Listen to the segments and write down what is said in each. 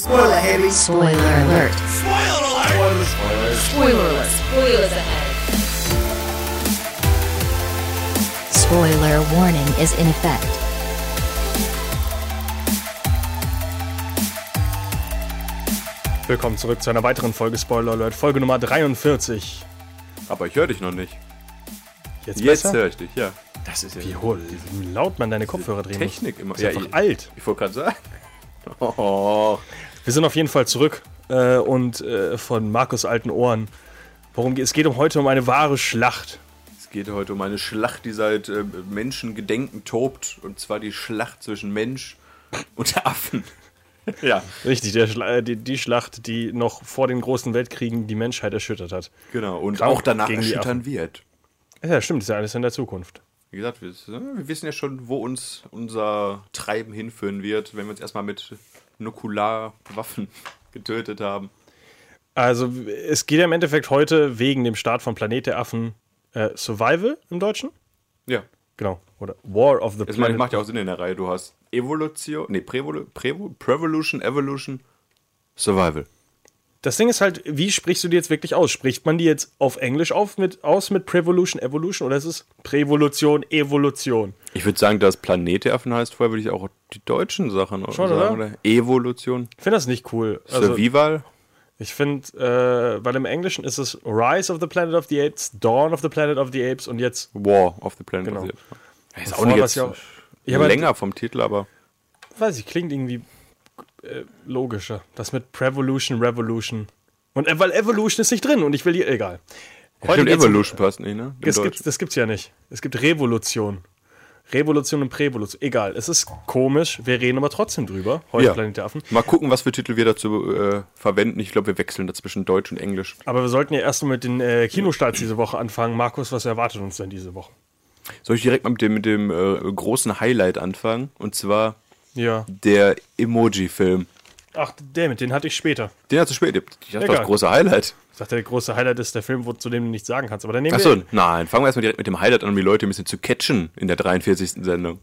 Spoiler heavy. Spoiler alert. Spoiler alert. Spoiler alert. Spoilers ahead. Spoiler warning is in effect. Willkommen zurück zu einer weiteren Folge Spoiler Alert, Folge Nummer 43. Aber ich höre dich noch nicht. Jetzt, Jetzt höre ich dich, ja. Das ist ja Wie, hohl, wie laut man deine Kopfhörer drehen muss. Technik immer. Ist einfach ich, alt. Ich wollte gerade sagen. Oh. Wir sind auf jeden Fall zurück äh, und äh, von Markus alten Ohren. Worum geht es? geht um heute um eine wahre Schlacht. Es geht heute um eine Schlacht, die seit äh, Menschengedenken tobt. Und zwar die Schlacht zwischen Mensch und Affen. ja, Richtig, der äh, die, die Schlacht, die noch vor den großen Weltkriegen die Menschheit erschüttert hat. genau. Und Kampf auch danach erschüttern wird. Ja, stimmt, ist ja alles in der Zukunft. Wie gesagt, wir, wir wissen ja schon, wo uns unser Treiben hinführen wird, wenn wir uns erstmal mit Nukularwaffen getötet haben. Also, es geht ja im Endeffekt heute wegen dem Start von Planet der Affen äh, Survival im Deutschen. Ja. Genau. Oder War of the Das meine, macht ja auch Sinn in der Reihe. Du hast Evolution, nee, Prevolu, Prevo, Prevolution, Evolution, Survival. Das Ding ist halt, wie sprichst du die jetzt wirklich aus? Spricht man die jetzt auf Englisch auf mit, aus mit Prevolution, Evolution oder ist es Prävolution, Evolution? Ich würde sagen, dass Planet der Affen heißt, vorher würde ich auch die deutschen Sachen Schon, sagen, oder? oder? Evolution, Ich finde das nicht cool. Also, Survival. ich finde, äh, weil im Englischen ist es Rise of the Planet of the Apes, Dawn of the Planet of the Apes und jetzt. War of the Planet Genau. of the Apes. Ist auch nicht jetzt ja auch- länger vom Titel, aber Weiß ich, klingt irgendwie äh, logischer. Das mit Prevolution, Revolution. Und äh, weil Evolution ist nicht drin und ich will die. Egal. ja, stimmt, geht's um- Evolution passt nicht, ne? Im Das gibt's, das gibt's ja nicht. Es gibt Revolution. Revolution und Prävolution. Egal, es ist komisch. Wir reden aber trotzdem drüber. Heute Ja. Planet der Affen. Mal gucken, was für Titel wir dazu äh, verwenden. Ich glaube, wir wechseln dazwischen Deutsch und Englisch. Aber wir sollten ja erst mal mit den äh, Kinostarts diese Woche anfangen. Markus, was erwartet uns denn diese Woche? Soll ich direkt mal mit dem, mit dem äh, großen Highlight anfangen? Und zwar Ja. der Emoji-Film. Ach, damit, den hatte ich später. Den hast du spät. Ich dachte, das große Highlight. Ich dachte, der große Highlight ist der Film, wo, zu dem du nichts sagen kannst. Aber dann nehmen Achso, nein, fangen wir erstmal direkt mit dem Highlight an, um die Leute ein bisschen zu catchen in der 43. Sendung.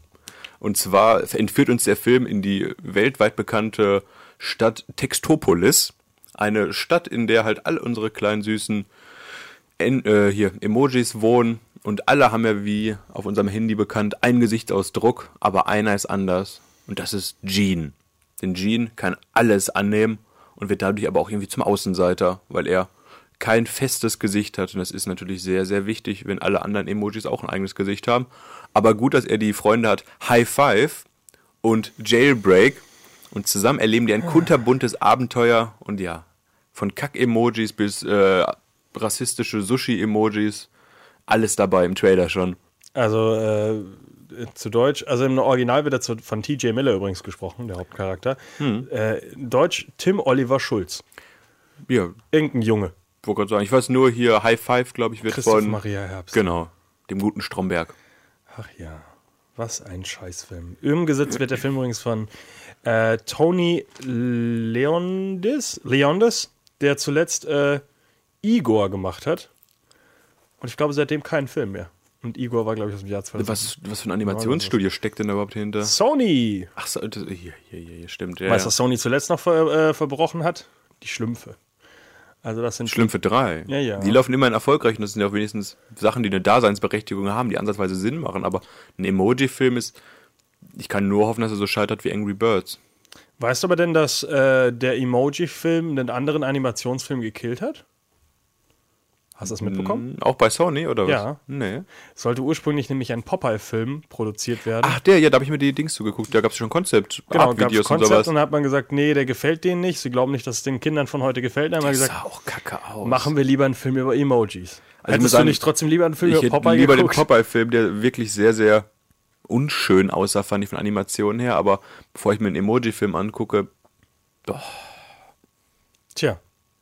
Und zwar entführt uns der Film in die weltweit bekannte Stadt Textopolis. Eine Stadt, in der halt all unsere kleinen süßen en äh, hier Emojis wohnen. Und alle haben ja wie auf unserem Handy bekannt einen Gesichtsausdruck, aber einer ist anders. Und das ist Gene. Denn Gene kann alles annehmen und wird dadurch aber auch irgendwie zum Außenseiter, weil er kein festes Gesicht hat. Und das ist natürlich sehr, sehr wichtig, wenn alle anderen Emojis auch ein eigenes Gesicht haben. Aber gut, dass er die Freunde hat High Five und Jailbreak. Und zusammen erleben die ein kunterbuntes Abenteuer. Und ja, von Kack-Emojis bis äh, rassistische Sushi-Emojis. Alles dabei im Trailer schon. Also, äh, zu Deutsch, also im Original wird er von TJ Miller übrigens gesprochen, der Hauptcharakter. Hm. Äh, Deutsch Tim Oliver Schulz. Ja, Irgendein Junge. wollte gerade sagen. Ich weiß nur hier, High Five, glaube ich, wird Christoph von. Maria Herbst. Genau, dem guten Stromberg. Ach ja, was ein Scheißfilm. Umgesetzt wird der Film übrigens von äh, Tony Leondis, Leondis, der zuletzt äh, Igor gemacht hat. Und ich glaube seitdem keinen Film mehr. Und Igor war, glaube ich, aus dem Jahr 2000. Was, was für ein Animationsstudio steckt denn da überhaupt hinter? Sony! Ach so, das, hier, hier, hier, stimmt. Ja, Weißt du, ja. was Sony zuletzt noch ver, äh, verbrochen hat? Die Schlümpfe. Also das sind Schlümpfe 3. Ja, ja. Die laufen immerhin erfolgreich und das sind ja auch wenigstens Sachen, die eine Daseinsberechtigung haben, die ansatzweise Sinn machen. Aber ein Emoji-Film ist. Ich kann nur hoffen, dass er so scheitert wie Angry Birds. Weißt du aber denn, dass äh, der Emoji-Film einen anderen Animationsfilm gekillt hat? Hast du das mitbekommen? Hm, Auch bei Sony oder was? Ja. Nee. Sollte ursprünglich nämlich ein Popeye-Film produziert werden. Ach, der, ja, da habe ich mir die Dings zugeguckt. Da gab es schon Konzept, genau, gab es Videos und sowas. und dann hat man gesagt, nee, der gefällt denen nicht. Sie glauben nicht, dass es den Kindern von heute gefällt. Dann haben wir gesagt, sah auch kacke aus. machen wir lieber einen Film über Emojis. Also Hättest du sagen, nicht trotzdem lieber einen Film ich über Popeye lieber geguckt? den Popeye-Film, der wirklich sehr, sehr unschön aussah, fand ich von Animationen her. Aber bevor ich mir einen Emoji-Film angucke, Tja,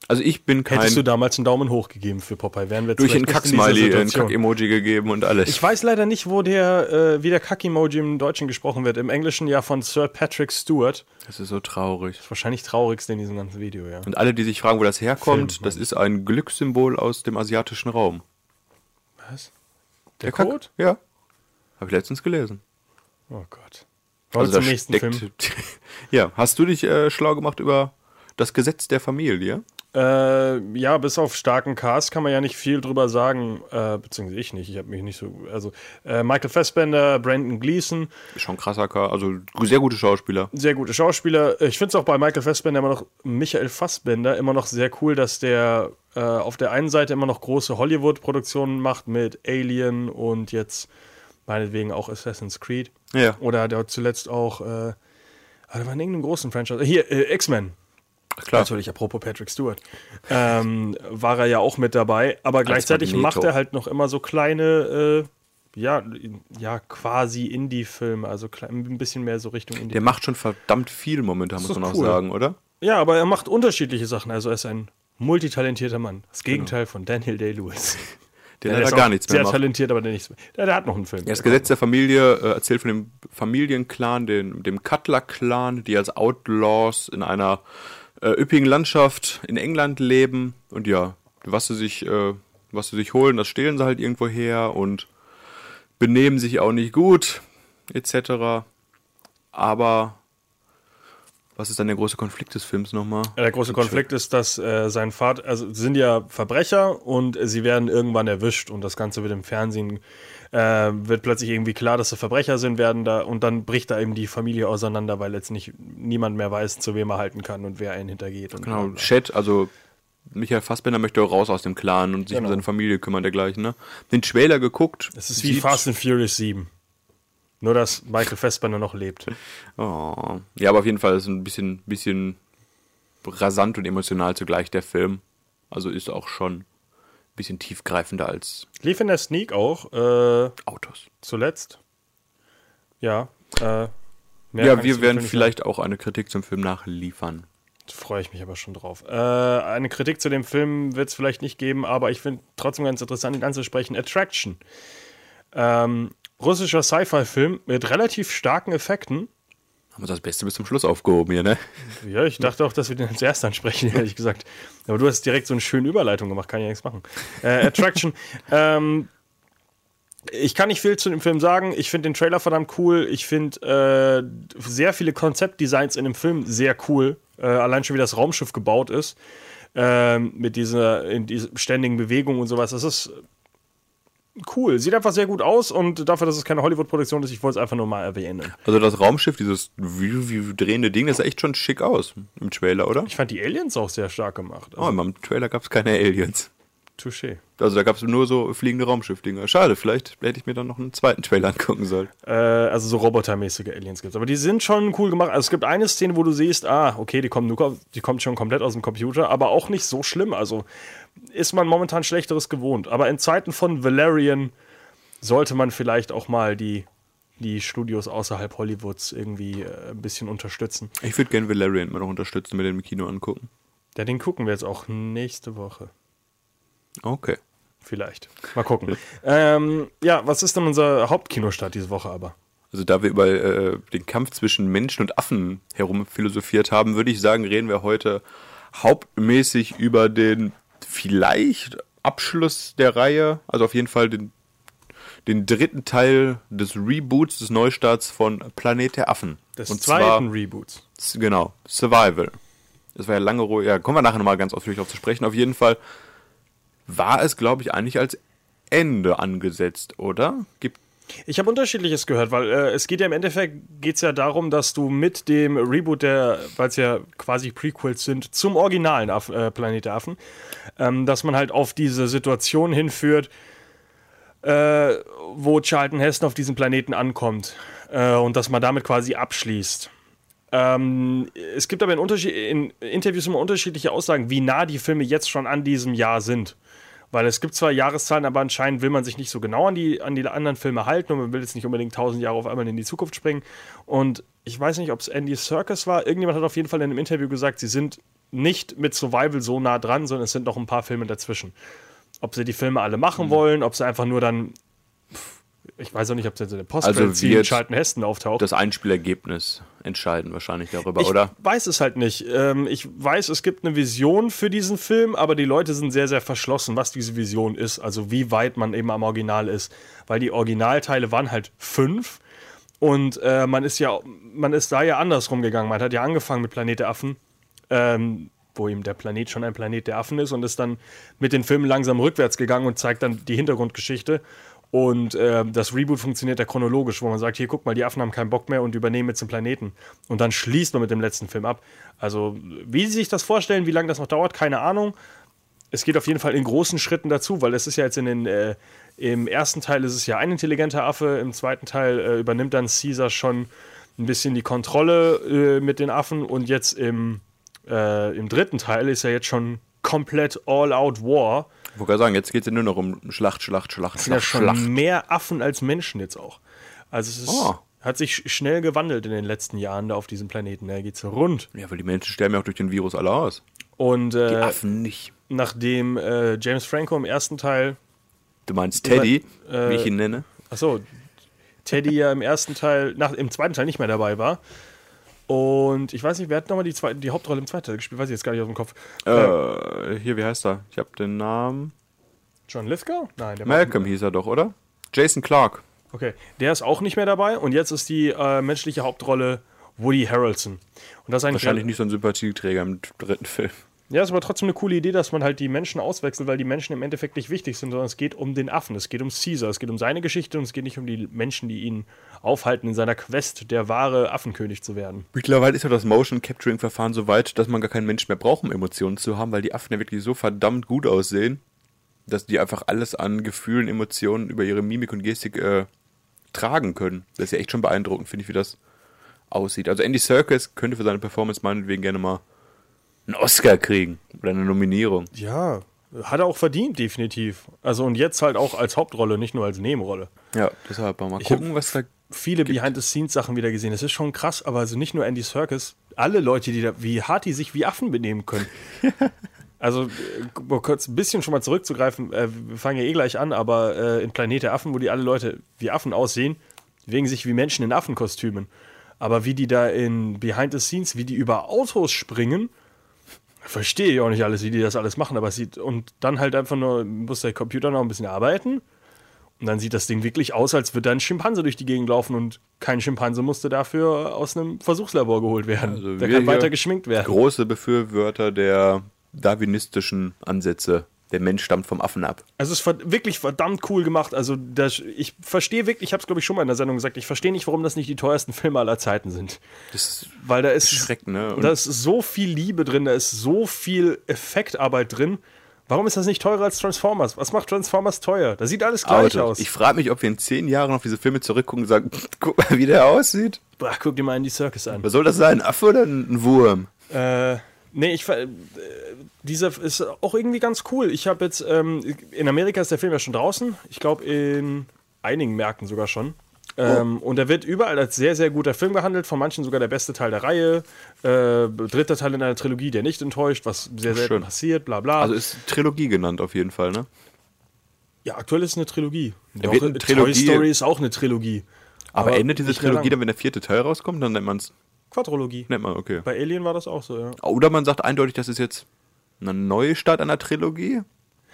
also ich bin kein... hättest du damals einen Daumen hoch gegeben für Popeye, wären wir durch einen Kack-Smiley ein Situation. Kack-Emoji gegeben und alles. Ich weiß leider nicht, wo der, äh, wie der Kack-Emoji im Deutschen gesprochen wird. Im Englischen ja von Sir Patrick Stewart. das ist so traurig. Wahrscheinlich traurigste in diesem ganzen Video, ja. Und alle, die sich fragen, wo das herkommt, Film, das ist ein Glückssymbol aus dem asiatischen Raum. Was? Der, Kack- Code? Ja. Habe ich letztens gelesen. Oh Gott. Wollen da zum nächsten steckt- Film? ja, hast du dich äh, schlau gemacht über das Gesetz der Familie. Äh, ja, bis auf starken Cast kann man ja nicht viel drüber sagen, äh, beziehungsweise ich nicht. Ich habe mich nicht so. Also äh, Michael Fassbender, Brandon Gleason, schon krasser, Ka- also sehr gute Schauspieler. sehr gute Schauspieler. Ich finde es auch bei Michael Fassbender immer noch, Michael Fassbender immer noch sehr cool, dass der äh, auf der einen Seite immer noch große Hollywood-Produktionen macht mit Alien und jetzt meinetwegen auch Assassin's Creed. Ja. Oder der zuletzt auch, äh, da war in irgendeinem großen Franchise. Hier, äh, X-Men. Klar. Natürlich, apropos Patrick Stewart. Ähm, war er ja auch mit dabei, aber gleichzeitig macht er halt noch immer so kleine, äh, ja, ja, quasi Indie-Filme, also ein bisschen mehr so Richtung Indie. Der macht schon verdammt viel momentan, muss ist man auch cool. sagen, oder? ja, aber er macht unterschiedliche Sachen, also er ist ein multitalentierter Mann. Das Gegenteil von Daniel Day-Lewis. Der Ja, leider ist gar auch nichts Sehr mehr macht. talentiert, aber der nichts mehr. Der, der hat noch einen Film. Ja, das Gesetz der Familie äh, erzählt von dem Familienclan, den, dem Cutler-Clan, die als Outlaws in einer äh, üppigen Landschaft in England leben. Und ja, was sie sich, äh, was sie sich holen, das stehlen sie halt irgendwo her und benehmen sich auch nicht gut, etc. Aber was ist dann der große Konflikt des Films nochmal? Der große Konflikt ist, dass äh, sein Vater, also sind ja Verbrecher und sie werden irgendwann erwischt und das Ganze wird im Fernsehen, äh, wird plötzlich irgendwie klar, dass sie Verbrecher sind, werden da und dann bricht da eben die Familie auseinander, weil jetzt nicht niemand mehr weiß, zu wem er halten kann und wer einen hintergeht. Und Genau. Chat, also Michael Fassbender möchte auch raus aus dem Clan und sich Genau. um seine Familie kümmern, dergleichen, ne? Den Trailer geguckt. Es ist wie Fast and Furious 7. Nur, dass Michael Fassbender noch lebt. Oh. Ja, aber auf jeden Fall ist ein bisschen, bisschen rasant und emotional zugleich der Film. Also ist auch schon bisschen tiefgreifender als Lief in der Sneak auch, äh, Autos. zuletzt. Ja. Äh, Ja, wir werden vielleicht auch eine Kritik zum Film nachliefern. Freue ich mich aber schon drauf. Äh, eine Kritik zu dem Film wird es vielleicht nicht geben, aber ich finde trotzdem ganz interessant, ihn anzusprechen. Attraction. Ähm, russischer Sci-Fi-Film mit relativ starken Effekten. Haben wir das Beste bis zum Schluss aufgehoben hier, ne? Ja, ich dachte auch, dass wir den zuerst ansprechen, ehrlich gesagt. Aber du hast direkt so eine schöne Überleitung gemacht, kann ich ja nichts machen. Äh, Attraction. ähm, ich kann nicht viel zu dem Film sagen. Ich finde den Trailer verdammt cool. Ich finde äh, sehr viele Konzeptdesigns in dem Film sehr cool. Äh, allein schon, wie das Raumschiff gebaut ist. Ähm, mit dieser, in dieser ständigen Bewegung und sowas. Das ist cool. Sieht einfach sehr gut aus und dafür, dass es keine Hollywood-Produktion ist, ich wollte es einfach nur mal erwähnen. Also das Raumschiff, dieses wie, wie drehende Ding, das sah echt schon schick aus im Trailer, oder? Ich fand die Aliens auch sehr stark gemacht. Oh, Also, im Trailer gab es keine Aliens. Touché. Also da gab es nur so fliegende Raumschiff-Dinger. Schade, vielleicht hätte ich mir dann noch einen zweiten Trailer angucken sollen. äh, also so robotermäßige Aliens gibt Aber die sind schon cool gemacht. Also es gibt eine Szene, wo du siehst, ah, okay, die kommen nur, die kommt schon komplett aus dem Computer, aber auch nicht so schlimm. Also ist man momentan Schlechteres gewohnt. Aber in Zeiten von Valerian sollte man vielleicht auch mal die, die Studios außerhalb Hollywoods irgendwie äh, ein bisschen unterstützen. Ich würde gerne Valerian mal noch unterstützen, mir den im Kino angucken. Ja, den gucken wir jetzt auch nächste Woche. Okay. Vielleicht. Mal gucken. ähm, ja, was ist denn unser Hauptkinostart diese Woche aber? Also da wir über äh, den Kampf zwischen Menschen und Affen herum philosophiert haben, würde ich sagen, reden wir heute hauptmäßig über den vielleicht Abschluss der Reihe, also auf jeden Fall den, den dritten Teil des Reboots, des Neustarts von Planet der Affen. Des und zweiten Reboots. zwar, genau, Survival. Das war ja lange ruhig, ja, kommen wir nachher nochmal ganz ausführlich drauf zu sprechen. Auf jeden Fall war es, glaube ich, eigentlich als Ende angesetzt, oder? Gibt Ich habe unterschiedliches gehört, weil äh, es geht ja im Endeffekt geht's ja darum, dass du mit dem Reboot der, weil es ja quasi Prequels sind, zum originalen Aff, äh, Planet der Affen, ähm, dass man halt auf diese Situation hinführt, äh, wo Charlton Heston auf diesem Planeten ankommt äh, und dass man damit quasi abschließt. Ähm, es gibt aber in, in Interviews immer unterschiedliche Aussagen, wie nah die Filme jetzt schon an diesem Jahr sind. Weil es gibt zwar Jahreszahlen, aber anscheinend will man sich nicht so genau an die, an die anderen Filme halten und man will jetzt nicht unbedingt tausend Jahre auf einmal in die Zukunft springen. Und ich weiß nicht, ob es Andy Serkis war. Irgendjemand hat auf jeden Fall in einem Interview gesagt, sie sind nicht mit Survival so nah dran, sondern es sind noch ein paar Filme dazwischen. Ob sie die Filme alle machen wollen, ob sie einfach nur dann. Ich weiß auch nicht, ob sie in der Post Also wird Charlton Heston auftaucht. das Einspielergebnis entscheiden wahrscheinlich darüber, Ich oder? weiß es halt nicht. Ähm, ich weiß, es gibt eine Vision für diesen Film, aber die Leute sind sehr, sehr verschlossen, was diese Vision ist. Also wie weit man eben am Original ist. Weil die Originalteile waren halt fünf. Und äh, man ist ja, man ist da ja andersrum gegangen. Man hat ja angefangen mit Planet der Affen. Ähm, wo ihm der Planet schon ein Planet der Affen ist und ist dann mit den Filmen langsam rückwärts gegangen und zeigt dann die Hintergrundgeschichte. Und äh, das Reboot funktioniert ja chronologisch, wo man sagt, hier guck mal, die Affen haben keinen Bock mehr und übernehmen jetzt den Planeten. Und dann schließt man mit dem letzten Film ab. Also, wie sie sich das vorstellen, wie lange das noch dauert, keine Ahnung. Es geht auf jeden Fall in großen Schritten dazu, weil es ist ja jetzt in den, äh, im ersten Teil ist es ja ein intelligenter Affe, im zweiten Teil äh, übernimmt dann Caesar schon ein bisschen die Kontrolle äh, mit den Affen und jetzt im, äh, im dritten Teil ist ja jetzt schon komplett All-Out War. Ich wollte gerade sagen, jetzt geht es ja nur noch um Schlacht, Schlacht, Schlacht, Es sind ja schon Schlacht. mehr Affen als Menschen jetzt auch. Also es ist, Oh. hat sich sch- schnell gewandelt in den letzten Jahren da auf diesem Planeten. Da geht's rund. Ja, weil die Menschen sterben ja auch durch den Virus alle aus. Und Die äh, Affen nicht. nachdem äh, James Franco im ersten Teil, Du meinst Teddy, äh, wie ich ihn nenne? achso, Teddy ja im ersten Teil, nach, im zweiten Teil nicht mehr dabei war. Und ich weiß nicht, wer hat nochmal die, die Hauptrolle im zweiten Teil gespielt? Weiß ich jetzt gar nicht aus dem Kopf. Äh, hier, wie heißt er? Ich habe den Namen. John Lithgow? Nein, der Malcolm hieß er doch, oder? Jason Clark. Okay, der ist auch nicht mehr dabei und jetzt ist die äh, menschliche Hauptrolle Woody Harrelson. Und das ist Wahrscheinlich nicht so ein Sympathieträger im dritten Film. Ja, ist aber trotzdem eine coole Idee, dass man halt die Menschen auswechselt, weil die Menschen im Endeffekt nicht wichtig sind, sondern es geht um den Affen, es geht um Caesar, es geht um seine Geschichte und es geht nicht um die Menschen, die ihn aufhalten in seiner Quest, der wahre Affenkönig zu werden. Mittlerweile ist ja das Motion Capturing Verfahren so weit, dass man gar keinen Mensch mehr braucht, um Emotionen zu haben, weil die Affen ja wirklich so verdammt gut aussehen, dass die einfach alles an Gefühlen, Emotionen über ihre Mimik und Gestik äh, tragen können. Das ist ja echt schon beeindruckend, finde ich, wie das aussieht. Also Andy Serkis könnte für seine Performance meinetwegen gerne mal einen Oscar kriegen oder eine Nominierung. Ja, hat er auch verdient, definitiv. Also und jetzt halt auch als Hauptrolle, nicht nur als Nebenrolle. Ja, deshalb mal Ich gucken, was da Viele Behind-the-Scenes-Sachen wieder gesehen. Es ist schon krass, aber also nicht nur Andy Serkis, alle Leute, die da, wie hart die sich wie Affen benehmen können. also, äh, kurz ein bisschen schon mal zurückzugreifen, äh, wir fangen ja eh gleich an, aber äh, in Planet der Affen, wo die alle Leute wie Affen aussehen, wegen sich wie Menschen in Affenkostümen. Aber wie die da in Behind-the-Scenes, wie die über Autos springen, verstehe ich auch nicht alles, wie die das alles machen, aber es sieht, und dann halt einfach nur, muss der Computer noch ein bisschen arbeiten. Und dann sieht das Ding wirklich aus, als würde da ein Schimpanse durch die Gegend laufen und kein Schimpanse musste dafür aus einem Versuchslabor geholt werden. Also der kann weiter geschminkt werden. große Befürworter der darwinistischen Ansätze. Der Mensch stammt vom Affen ab. Also es ist wirklich verdammt cool gemacht. Also das, ich verstehe wirklich, ich habe es glaube ich schon mal in der Sendung gesagt, ich verstehe nicht, warum das nicht die teuersten Filme aller Zeiten sind. Das Weil da ist, Schreck, ne? Und da ist so viel Liebe drin, da ist so viel Effektarbeit drin. Warum ist das nicht teurer als Transformers? Was macht Transformers teuer? Da sieht alles gleich Autos. aus. Ich frage mich, ob wir in zehn Jahren auf diese Filme zurückgucken und sagen, guck mal, wie der aussieht. Boah, guck dir mal in die Circus an. Was soll das sein? Ein Affe oder ein Wurm? Äh, nee, ich äh, dieser ist auch irgendwie ganz cool. Ich habe jetzt ähm, in Amerika ist der Film ja schon draußen. Ich glaube in einigen Märkten sogar schon. Ähm, Und er wird überall als sehr, sehr guter Film gehandelt, von manchen sogar der beste Teil der Reihe. Äh, dritter Teil in einer Trilogie, der nicht enttäuscht, was sehr selten schön. passiert, bla bla. Also ist Trilogie genannt auf jeden Fall, ne? ja, aktuell ist es eine Trilogie. Doch, eine Trilogie- Toy Story ist auch eine Trilogie. Aber, endet diese Trilogie dann, wenn der vierte Teil rauskommt, dann nennt man es, Quadrologie. nennt man, okay. Bei Alien war das auch so, ja. Oder man sagt eindeutig, das ist jetzt eine neue Start einer Trilogie.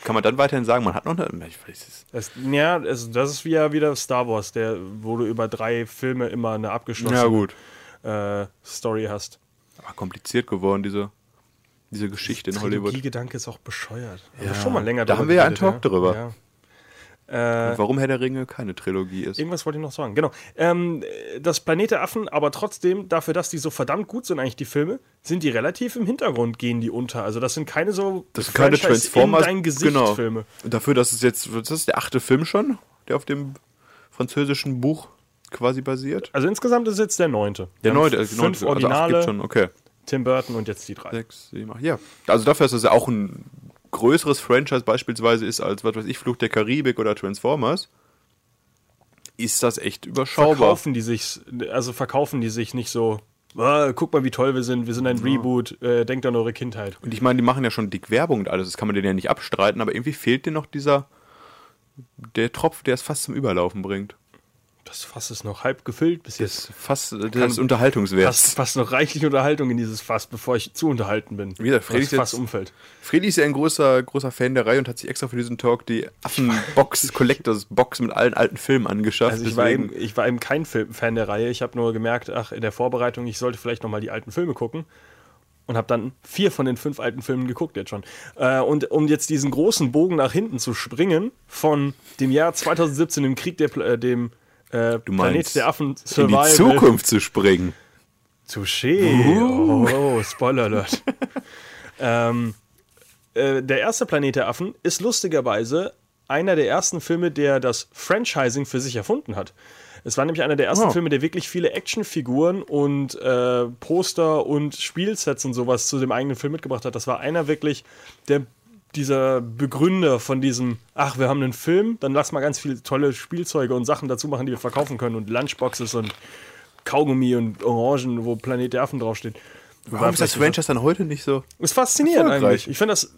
Kann man dann weiterhin sagen, man hat noch eine. Ich weiß es. Das, ja, es, das ist wie ja wieder Star Wars, der, wo du über drei Filme immer eine abgeschlossene Ja. Äh, Story hast. Aber kompliziert geworden, diese, diese Geschichte in Hollywood. Trilogie-Gedanke ist auch bescheuert. Haben Ja, wir schon mal länger da haben wir ja einen Talk drüber. Ja. Äh, warum Herr der Ringe keine Trilogie ist. irgendwas wollte ich noch sagen. Genau. Ähm, das Planet der Affen, aber trotzdem, dafür, dass die so verdammt gut sind, eigentlich die Filme, sind die relativ im Hintergrund, gehen die unter. Also, das sind keine so. Das sind keine Transformers. In dein Gesicht genau. Filme. Und dafür, dass es jetzt, das ist der achte Film schon, der auf dem französischen Buch quasi basiert. Also, insgesamt ist es jetzt der neunte. Der neunte, äh, Fünf neunte, also Originale, gibt's schon, okay. Tim Burton und jetzt die drei. Sechs, sieben, acht, ja. Also dafür, dass das ja auch ein größeres Franchise beispielsweise ist als, was weiß ich, Fluch der Karibik oder Transformers, ist das echt überschaubar. verkaufen die sich, also verkaufen die sich nicht so, "Ah, guck mal, wie toll wir sind, wir sind ein Reboot, äh, denkt an eure Kindheit. Und ich meine, die machen ja schon dick Werbung und alles, das kann man denen ja nicht abstreiten, aber irgendwie fehlt dir noch dieser, der Tropf, der es fast zum Überlaufen bringt. Das Fass ist noch halb gefüllt bis jetzt. Das fast äh, des Unterhaltungswerts. Fast, fast noch reichlich Unterhaltung in dieses Fass, bevor ich zu unterhalten bin. Wie gesagt, Freddy das ist Fass jetzt- umfällt. Friedi ist ja ein großer, großer Fan der Reihe und hat sich extra für diesen Talk die Affenbox, Collectors Box mit allen alten Filmen angeschafft. Also ich war, eben, ich war eben kein Film, Fan der Reihe. Ich habe nur gemerkt, ach, in der Vorbereitung, ich sollte vielleicht noch mal die alten Filme gucken. und habe dann vier von den fünf alten Filmen geguckt jetzt schon. Äh, und um jetzt diesen großen Bogen nach hinten zu springen, von dem Jahr 2017, dem Krieg der, äh, dem äh, Du Planet meinst, der Affen in die Survival. Zukunft zu springen. Touché. Oh, Spoiler Alert. ähm, äh, der erste Planet der Affen ist lustigerweise einer der ersten Filme, der das Franchising für sich erfunden hat. Es war nämlich einer der ersten Oh. Filme, der wirklich viele Actionfiguren und äh, Poster und Spielsets und sowas zu dem eigenen Film mitgebracht hat. Das war einer wirklich der dieser Begründer von diesem, ach, wir haben einen Film, dann lass mal ganz viele tolle Spielzeuge und Sachen dazu machen, die wir verkaufen können und Lunchboxes und Kaugummi und Orangen, wo Planet der Affen draufsteht. Warum ist das Franchise dann heute nicht so? Ist faszinierend eigentlich. Ich finde das,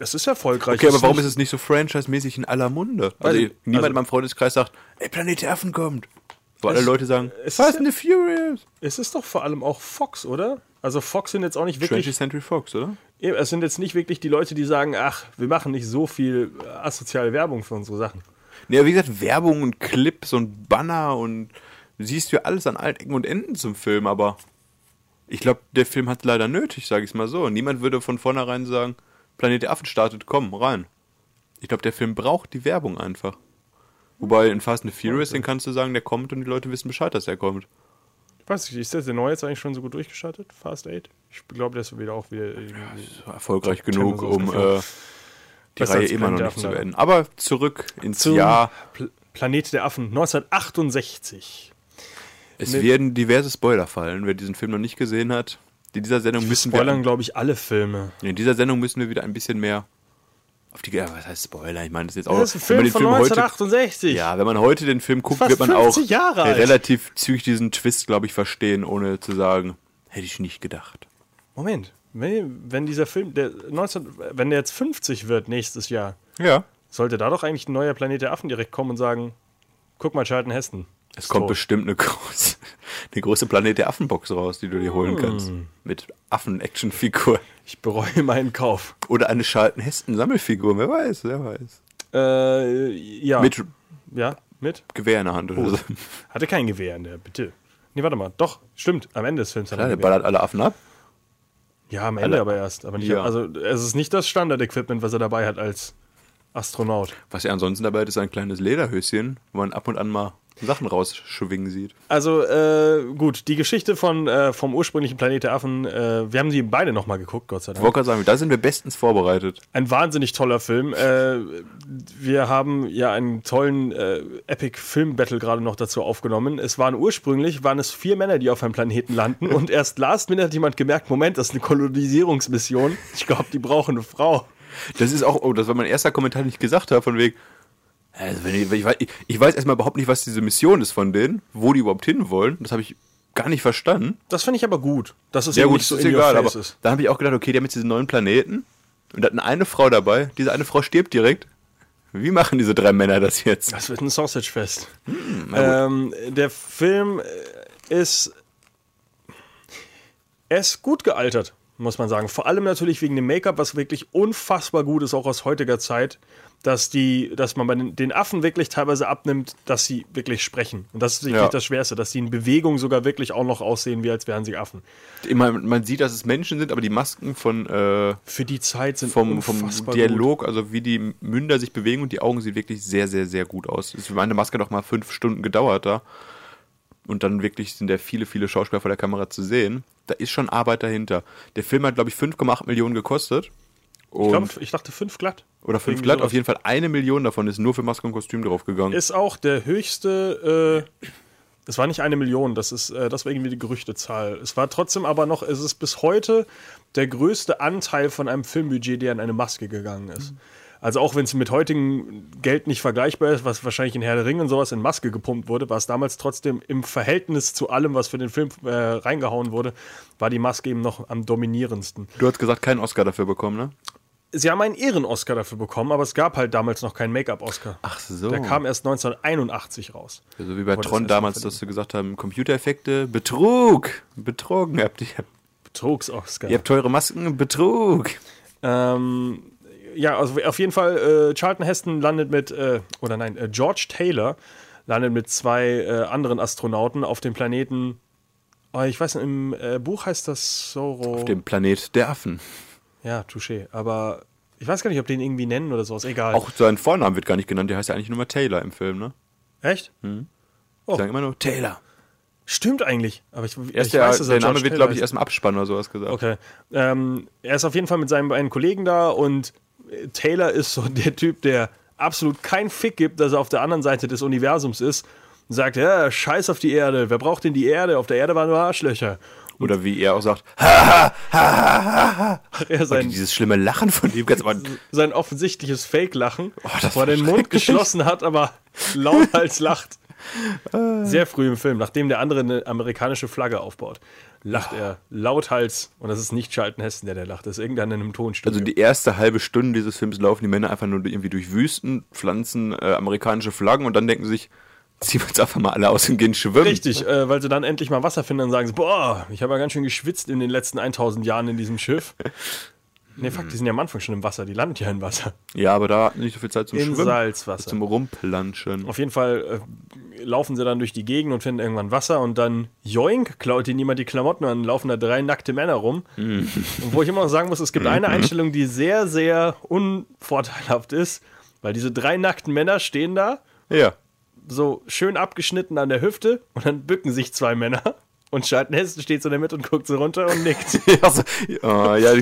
es ist erfolgreich. Okay, aber warum ist es nicht so franchise-mäßig in aller Munde? Also Weil- niemand also- in meinem Freundeskreis sagt, ey, Planet der Affen kommt. Wo alle Leute sagen, es Fast ist and the Furious. Es ist doch vor allem auch Fox, oder? Also Fox sind jetzt auch nicht wirklich, 20th Century Fox, oder? Es sind jetzt nicht wirklich die Leute, die sagen, ach, wir machen nicht so viel äh, asoziale Werbung für unsere Sachen. Nee, aber wie gesagt, Werbung und Clips und Banner und du siehst ja alles an allen Ecken und Enden zum Film, aber ich glaube, der Film hat leider nötig, sage ich mal so. Niemand würde von vornherein sagen, Planet der Affen startet, komm, rein. Ich glaube, der Film braucht die Werbung einfach. Wobei in Fast and Furious, den kannst du sagen, der kommt und die Leute wissen Bescheid, dass er kommt. Ich weiß nicht, ist der neue jetzt eigentlich schon so gut durchgestartet? Fast 8? Ich glaube, ist wieder auch wieder. Erfolgreich genug, 10 oder so um äh, die Besser Reihe immer noch nicht zu beenden. Aber zurück ins Zum Jahr. Pl Planet der Affen 1968. Es mit- werden diverse Spoiler fallen, wer diesen Film noch nicht gesehen hat. In dieser Sendung Wir müssen spoilern, wir glaube ich, alle Filme. In dieser Sendung müssen wir wieder ein bisschen mehr auf die. Ja, was heißt Spoiler? Ich meine, das ist jetzt auch. Das ist ein wenn man Film den von Film heute, 1968. ja, wenn man heute den Film guckt, wird man auch 50 Jahre alt. relativ zügig diesen Twist, glaube ich, verstehen, ohne zu sagen, hätte ich nicht gedacht. Moment, wenn, wenn dieser Film, der 19, wenn der jetzt 50 wird nächstes Jahr, Ja. sollte da doch eigentlich ein neuer Planet der Affen direkt kommen und sagen, guck mal, Charlton Heston. Es kommt tot. bestimmt eine große, eine große Planet der Affen-Box raus, die du dir holen kannst. Hm. Mit Affen-Action-Figur. Ich bereue meinen Kauf. Oder eine Charlton Heston-Sammelfigur, wer weiß, wer weiß. Äh, ja. Mit Ja, mit? Gewehr in der Hand oder so. Hatte kein Gewehr in der, bitte. Nee, warte mal. Doch, stimmt. Am Ende des Films hat er Ja, ein der ballert alle Affen ab. Ja, am Ende alle- aber erst. Aber nicht, Ja. also es ist nicht das Standard-Equipment, was er dabei hat als Astronaut. Was er ansonsten dabei hat, ist ein kleines Lederhöschen, wo man ab und an mal Sachen rausschwingen sieht. Also, äh, gut, die Geschichte von, äh, vom ursprünglichen Planet der Affen, äh, wir haben sie beide nochmal geguckt, Gott sei Ich Dank. wollte gerade sagen, da sind wir bestens vorbereitet. Ein wahnsinnig toller Film. Äh, wir haben ja einen tollen äh, Epic-Film-Battle gerade noch dazu aufgenommen. Es waren ursprünglich, waren es vier Männer, die auf einem Planeten landen und erst last minute hat jemand gemerkt, Moment, das ist eine Kolonisierungsmission. Ich glaube, die brauchen eine Frau. Das ist auch, oh, das war mein erster Kommentar, den ich gesagt habe, von wegen, also ich, ich, weiß, ich, weiß erstmal überhaupt nicht, was diese Mission ist von denen, wo die überhaupt hinwollen. Das habe ich gar nicht verstanden. Das finde ich aber gut, dass es Ja gut, nicht so ist egal, aber ist. da habe ich auch gedacht, okay, die haben jetzt diesen neuen Planeten und da hatten eine Frau dabei. Diese eine Frau stirbt direkt. Wie machen diese drei Männer das jetzt? Das wird ein Sausage-Fest. na ähm, der Film äh, ist, er ist gut gealtert, muss man sagen. Vor allem natürlich wegen dem Make-up, was wirklich unfassbar gut ist, auch aus heutiger Zeit, dass, die, dass man bei den, Affen wirklich teilweise abnimmt, dass sie wirklich sprechen. Und das ist wirklich Ja. das Schwerste, dass die in Bewegung sogar wirklich auch noch aussehen, wie als wären sie Affen. Immer, man sieht, dass es Menschen sind, aber die Masken von äh, Für die Zeit sind vom, vom Dialog, also wie die Münder sich bewegen und die Augen sieht wirklich sehr, sehr, sehr gut aus. Es- Meine Maske auch mal fünf Stunden gedauert da. Und dann wirklich sind da viele, viele Schauspieler vor der Kamera zu sehen. Da ist schon Arbeit dahinter. Der Film hat, glaube ich, 5,8 Millionen gekostet. Ich, glaub, ich dachte fünf glatt. oder 5 irgendwie glatt. sowas. Auf jeden Fall eine Million davon ist nur für Maske und Kostüm draufgegangen. ist auch der höchste. Äh, es war nicht eine Million, das ist, äh, das war irgendwie die Gerüchtezahl. Es war trotzdem aber noch, es ist bis heute der größte Anteil von einem Filmbudget, der in eine Maske gegangen ist. Also auch wenn es mit heutigem Geld nicht vergleichbar ist, was wahrscheinlich in Herr der Ringe und sowas in Maske gepumpt wurde, war es damals trotzdem im Verhältnis zu allem, was für den Film äh, reingehauen wurde, war die Maske eben noch am dominierendsten. Du hast gesagt, keinen Oscar dafür bekommen, ne? Sie haben einen Ehren-Oscar dafür bekommen, aber es gab halt damals noch keinen Make-up-Oscar. Ach so. Der kam erst 1981 raus. So wie bei das Tron mal damals, dass sie gesagt haben, Computereffekte, Betrug, betrogen. Ihr habt, ihr Betrugs-Oscar. ihr habt teure Masken, Betrug. Ähm, ja, also auf jeden Fall, äh, Charlton Heston landet mit, äh, oder nein, äh, George Taylor landet mit zwei äh, anderen Astronauten auf dem Planeten Oh, ich weiß nicht, im äh, Buch heißt das Zorro. Auf dem Planet der Affen. Ja, touché. Aber ich weiß gar nicht, ob die ihn irgendwie nennen oder sowas. Egal. Auch sein Vornamen wird gar nicht genannt, der heißt ja eigentlich nur mal Taylor im Film, ne? Echt? Die Oh. sagen immer nur Taylor. Stimmt eigentlich. Aber ich, Erst ich der, weiß, dass er der Name George wird, glaube ich, erst im Abspann oder sowas gesagt. Okay. Ähm, er ist auf jeden Fall mit seinen beiden Kollegen da und Taylor ist so der Typ, der absolut keinen Fick gibt, dass er auf der anderen Seite des Universums ist und sagt, ja, scheiß auf die Erde, wer braucht denn die Erde? Auf der Erde waren nur Arschlöcher. Oder wie er auch sagt, Er sein, dieses schlimme Lachen von ihm, ganz sein offensichtliches Fake-Lachen, das wo er den Mund geschlossen hat, aber lauthals lacht. Sehr früh im Film, nachdem der andere eine amerikanische Flagge aufbaut, lacht er lauthals. Und das ist nicht Charlton Heston, der der lacht, das ist irgendeiner in einem Tonstudio. Also die erste halbe Stunde dieses Films laufen die Männer einfach nur irgendwie durch Wüsten, pflanzen äh, amerikanische Flaggen und dann denken sie sich, ziehen wir uns einfach mal alle aus und gehen schwimmen. Richtig, äh, weil sie dann endlich mal Wasser finden und sagen, sie, boah, ich habe ja ganz schön geschwitzt in den letzten 1000 Jahren in diesem Schiff. Ne, fuck, die sind ja am Anfang schon im Wasser, die landen ja im Wasser. Ja, aber da nicht so viel Zeit zum In Schwimmen. Salzwasser. Zum Rumplanschen. Auf jeden Fall äh, laufen sie dann durch die Gegend und finden irgendwann Wasser und dann joink, klaut ihnen jemand die Klamotten und dann laufen da drei nackte Männer rum. Und wo ich immer noch sagen muss, es gibt eine Einstellung, die sehr, sehr unvorteilhaft ist, weil diese drei nackten Männer stehen da, Ja. so schön abgeschnitten an der Hüfte und dann bücken sich zwei Männer und Hessen steht so in der Mitte und guckt so runter und nickt. Ja, so, oh, ja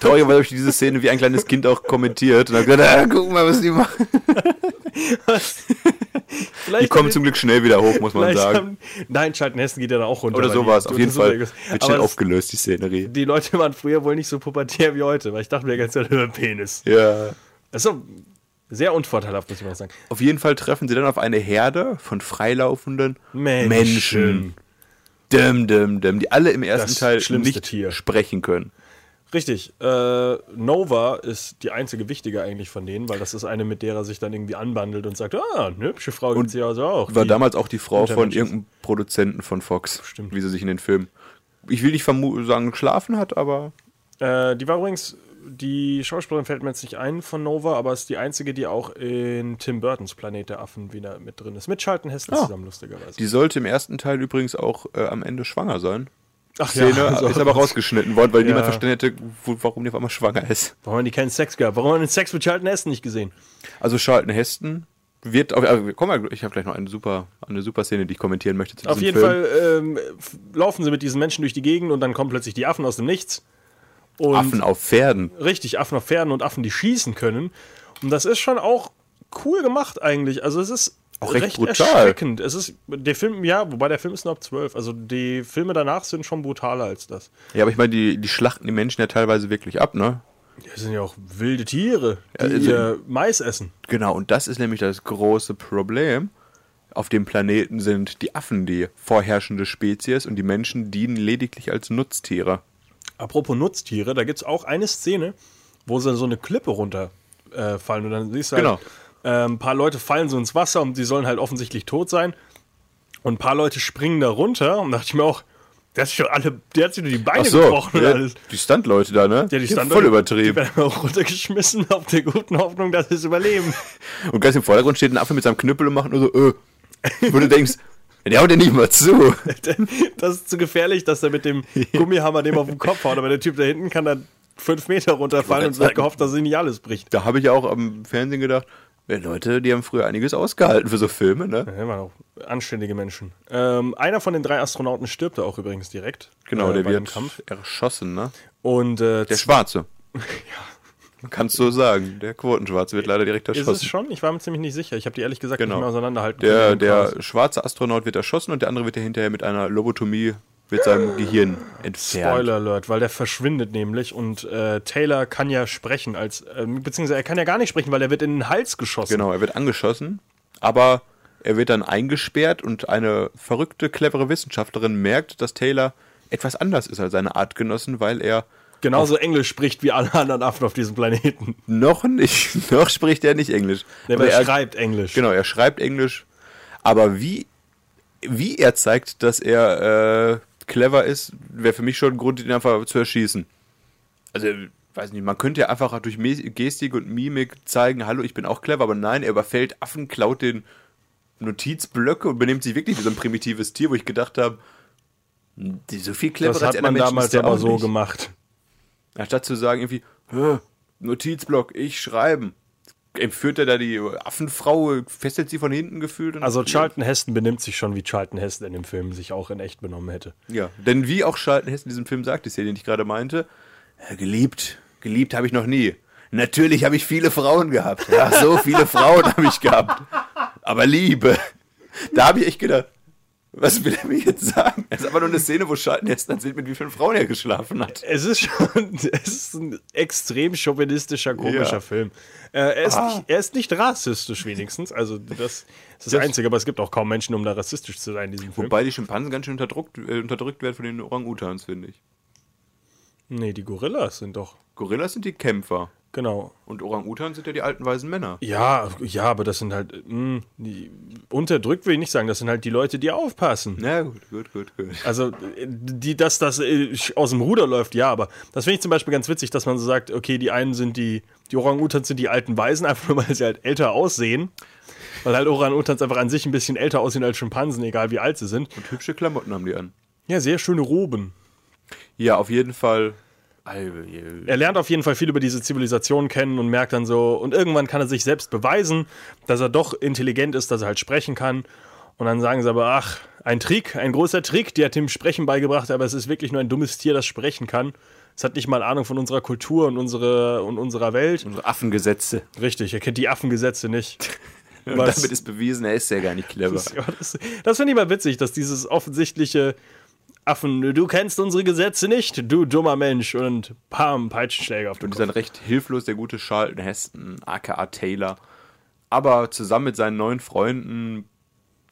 traurigerweise habe ich diese Szene wie ein kleines Kind auch kommentiert und habe gesagt, ah, guck mal, was die machen. Die kommen zum Glück schnell wieder hoch, muss man sagen. haben, Nein, Hessen geht ja dann auch runter. Oder sowas. Auf jeden Fall wird schnell aufgelöst, die Szenerie. Die Leute waren früher wohl nicht so pubertär wie heute, weil ich dachte mir die ganze Zeit, "Hör, Penis. Ja. Also, sehr unvorteilhaft, muss ich mal sagen. Auf jeden Fall treffen sie dann auf eine Herde von freilaufenden Menschen. Menschen. Dim, dim, dim, die alle im ersten Das Teil nicht Tier. sprechen können. Richtig. Äh, Nova ist die einzige wichtige eigentlich von denen, weil das ist eine, mit der er sich dann irgendwie anbandelt und sagt, ah, eine hübsche Frau gibt ja also auch. War damals auch die Frau von irgendeinem Produzenten von Fox. Stimmt. Wie sie sich in den Film. Ich will nicht sagen, geschlafen hat, aber. Äh, die war übrigens, die Schauspielerin fällt mir jetzt nicht ein von Nova, aber ist die einzige, die auch in Tim Burtons Planet der Affen wieder mit drin ist. Mit Schalten Hessen Ah. zusammen, lustigerweise. Die sollte im ersten Teil übrigens auch äh, am Ende schwanger sein. Ach Szene also- ist aber rausgeschnitten worden, weil Ja. niemand verstanden hätte, wo, warum die auf einmal schwanger ist. Warum haben die keinen Sex gehabt? Warum haben die den Sex mit Charlton Heston nicht gesehen? Also Charlton Heston wird auf, also, komm mal, ich habe gleich noch eine super, eine super Szene, die ich kommentieren möchte zu Auf diesem jeden Film. Fall ähm, laufen sie mit diesen Menschen durch die Gegend und dann kommen plötzlich die Affen aus dem Nichts. Und Affen auf Pferden. Richtig, Affen auf Pferden und Affen, die schießen können. Und das ist schon auch cool gemacht eigentlich. Also es ist Auch recht recht brutal. erschreckend. Es ist der Film, ja, wobei der Film ist nur ab 12. Also die Filme danach sind schon brutaler als das. Ja, aber ich meine, die, die schlachten die Menschen ja teilweise wirklich ab, ne? Das sind ja auch wilde Tiere, die also- ihr Mais essen. Genau, und das ist nämlich das große Problem. Auf dem Planeten sind die Affen die vorherrschende Spezies und die Menschen dienen lediglich als Nutztiere. Apropos Nutztiere, da gibt es auch eine Szene, wo sie so eine Klippe runterfallen äh, und dann siehst du halt, Genau. äh, ein paar Leute fallen so ins Wasser und die sollen halt offensichtlich tot sein. Und ein paar Leute springen da runter und dachte ich mir auch, der hat sich doch alle, der hat sich nur die Beine so, gebrochen ja, alles. die Stuntleute da, ne? Ja, die standen voll Die übertrieben. werden auch runtergeschmissen auf der guten Hoffnung, dass sie es überleben. Und ganz im Vordergrund steht ein Affe mit seinem Knüppel und macht nur so, äh. Wo du denkst, der haut dir nicht mal zu. Das ist zu gefährlich, dass er mit dem Gummihammer dem auf den Kopf haut. Aber der Typ da hinten kann dann fünf Meter runterfallen und wollte gehofft, dass ihm nicht alles bricht. Da habe ich auch am Fernsehen gedacht, ja, Leute, die haben früher einiges ausgehalten für so Filme, ne? Ja, waren auch anständige Menschen. Ähm, einer von den drei Astronauten stirbt da auch übrigens direkt. Genau, äh, der wird Kampf. erschossen, ne? Und äh, Der Schwarze. Kannst du sagen. Der Quotenschwarze wird leider direkt ist es erschossen. schon? Ich war mir ziemlich nicht sicher. Ich habe die ehrlich gesagt Genau. nicht mehr auseinanderhalten Der, können. der schwarze Astronaut wird erschossen und der andere wird ja hinterher mit einer Lobotomie mit seinem Gehirn entfernt. Spoiler Alert, weil der verschwindet nämlich und äh, Taylor kann ja sprechen als, ähm, beziehungsweise er kann ja gar nicht sprechen, weil er wird in den Hals geschossen. Genau, er wird angeschossen, aber er wird dann eingesperrt und eine verrückte, clevere Wissenschaftlerin merkt, dass Taylor etwas anders ist als seine Artgenossen, weil er Genauso Englisch spricht wie alle anderen Affen auf diesem Planeten. noch nicht, noch spricht er nicht Englisch. Der Aber er schreibt Englisch. Genau, er schreibt Englisch, aber wie, wie er zeigt, dass er äh, clever ist, wäre für mich schon ein Grund, ihn einfach zu erschießen. Also, weiß nicht, man könnte ja einfach durch Gestik und Mimik zeigen, hallo, ich bin auch clever, aber nein, er überfällt Affen, klaut den Notizblöcke und benimmt sich wirklich wie so ein primitives Tier, wo ich gedacht habe, Die, so viel Das cleverer als hat man damals aber auch so nicht. gemacht. Anstatt zu sagen irgendwie, "Hä, Notizblock, ich schreiben. Entführt er da die Affenfrau, fesselt sie von hinten gefühlt. und- Also Charlton Heston benimmt sich schon, wie Charlton Heston in dem Film sich auch in echt benommen hätte. Ja, denn wie auch Charlton Heston in diesem Film sagt, ist ja, den ich gerade meinte, "Ja, geliebt, geliebt habe ich noch nie. Natürlich habe ich viele Frauen gehabt. Ja, so viele Frauen habe ich gehabt. Aber Liebe, da habe ich echt gedacht, was will er mir jetzt sagen? Es ist aber nur eine Szene, wo Charlton Heston erzählt, mit wie vielen Frauen er geschlafen hat. Es ist schon, es ist ein extrem chauvinistischer, komischer Ja. Film. Äh, er, ist Ah. nicht, er ist nicht rassistisch wenigstens. Also das, das ist das, Das- Einzige, aber es gibt auch kaum Menschen, um da rassistisch zu sein in diesem Film. Wobei die Schimpansen ganz schön unterdrückt, äh, unterdrückt werden von den Orang-Utans, finde ich. Nee, die Gorillas sind doch. Gorillas sind die Kämpfer. Genau. Und Orang-Utans sind ja die alten weisen Männer. Ja, ja, aber das sind halt, mh, die, unterdrückt will ich nicht sagen, das sind halt die Leute, die aufpassen. Na gut, gut, gut, gut. Also, die, dass das äh, aus dem Ruder läuft, ja, aber das finde ich zum Beispiel ganz witzig, dass man so sagt, okay, die einen sind die, die Orang-Utans sind die alten Weisen, einfach nur, weil sie halt älter aussehen. Weil halt Orang-Utans einfach an sich ein bisschen älter aussehen als Schimpansen, egal wie alt sie sind. Und hübsche Klamotten haben die an. Ja, sehr schöne Roben. Ja, auf jeden Fall. Er lernt auf jeden Fall viel über diese Zivilisation kennen und merkt dann so, und irgendwann kann er sich selbst beweisen, dass er doch intelligent ist, dass er halt sprechen kann. Und dann sagen sie aber, ach, ein Trick, ein großer Trick, der hat ihm Sprechen beigebracht, aber es ist wirklich nur ein dummes Tier, das sprechen kann. Es hat nicht mal Ahnung von unserer Kultur und, unsere, und unserer Welt. Unsere Affengesetze. Richtig, er kennt die Affengesetze nicht. Und damit ist bewiesen, er ist ja gar nicht clever. Ja, das das finde ich mal witzig, dass dieses offensichtliche Affen, du kennst unsere Gesetze nicht, du dummer Mensch, und pam, Peitschenschläger auf den Und ist Kopf. dann recht hilflos, der gute Charlton Heston, aka Taylor. Aber zusammen mit seinen neuen Freunden,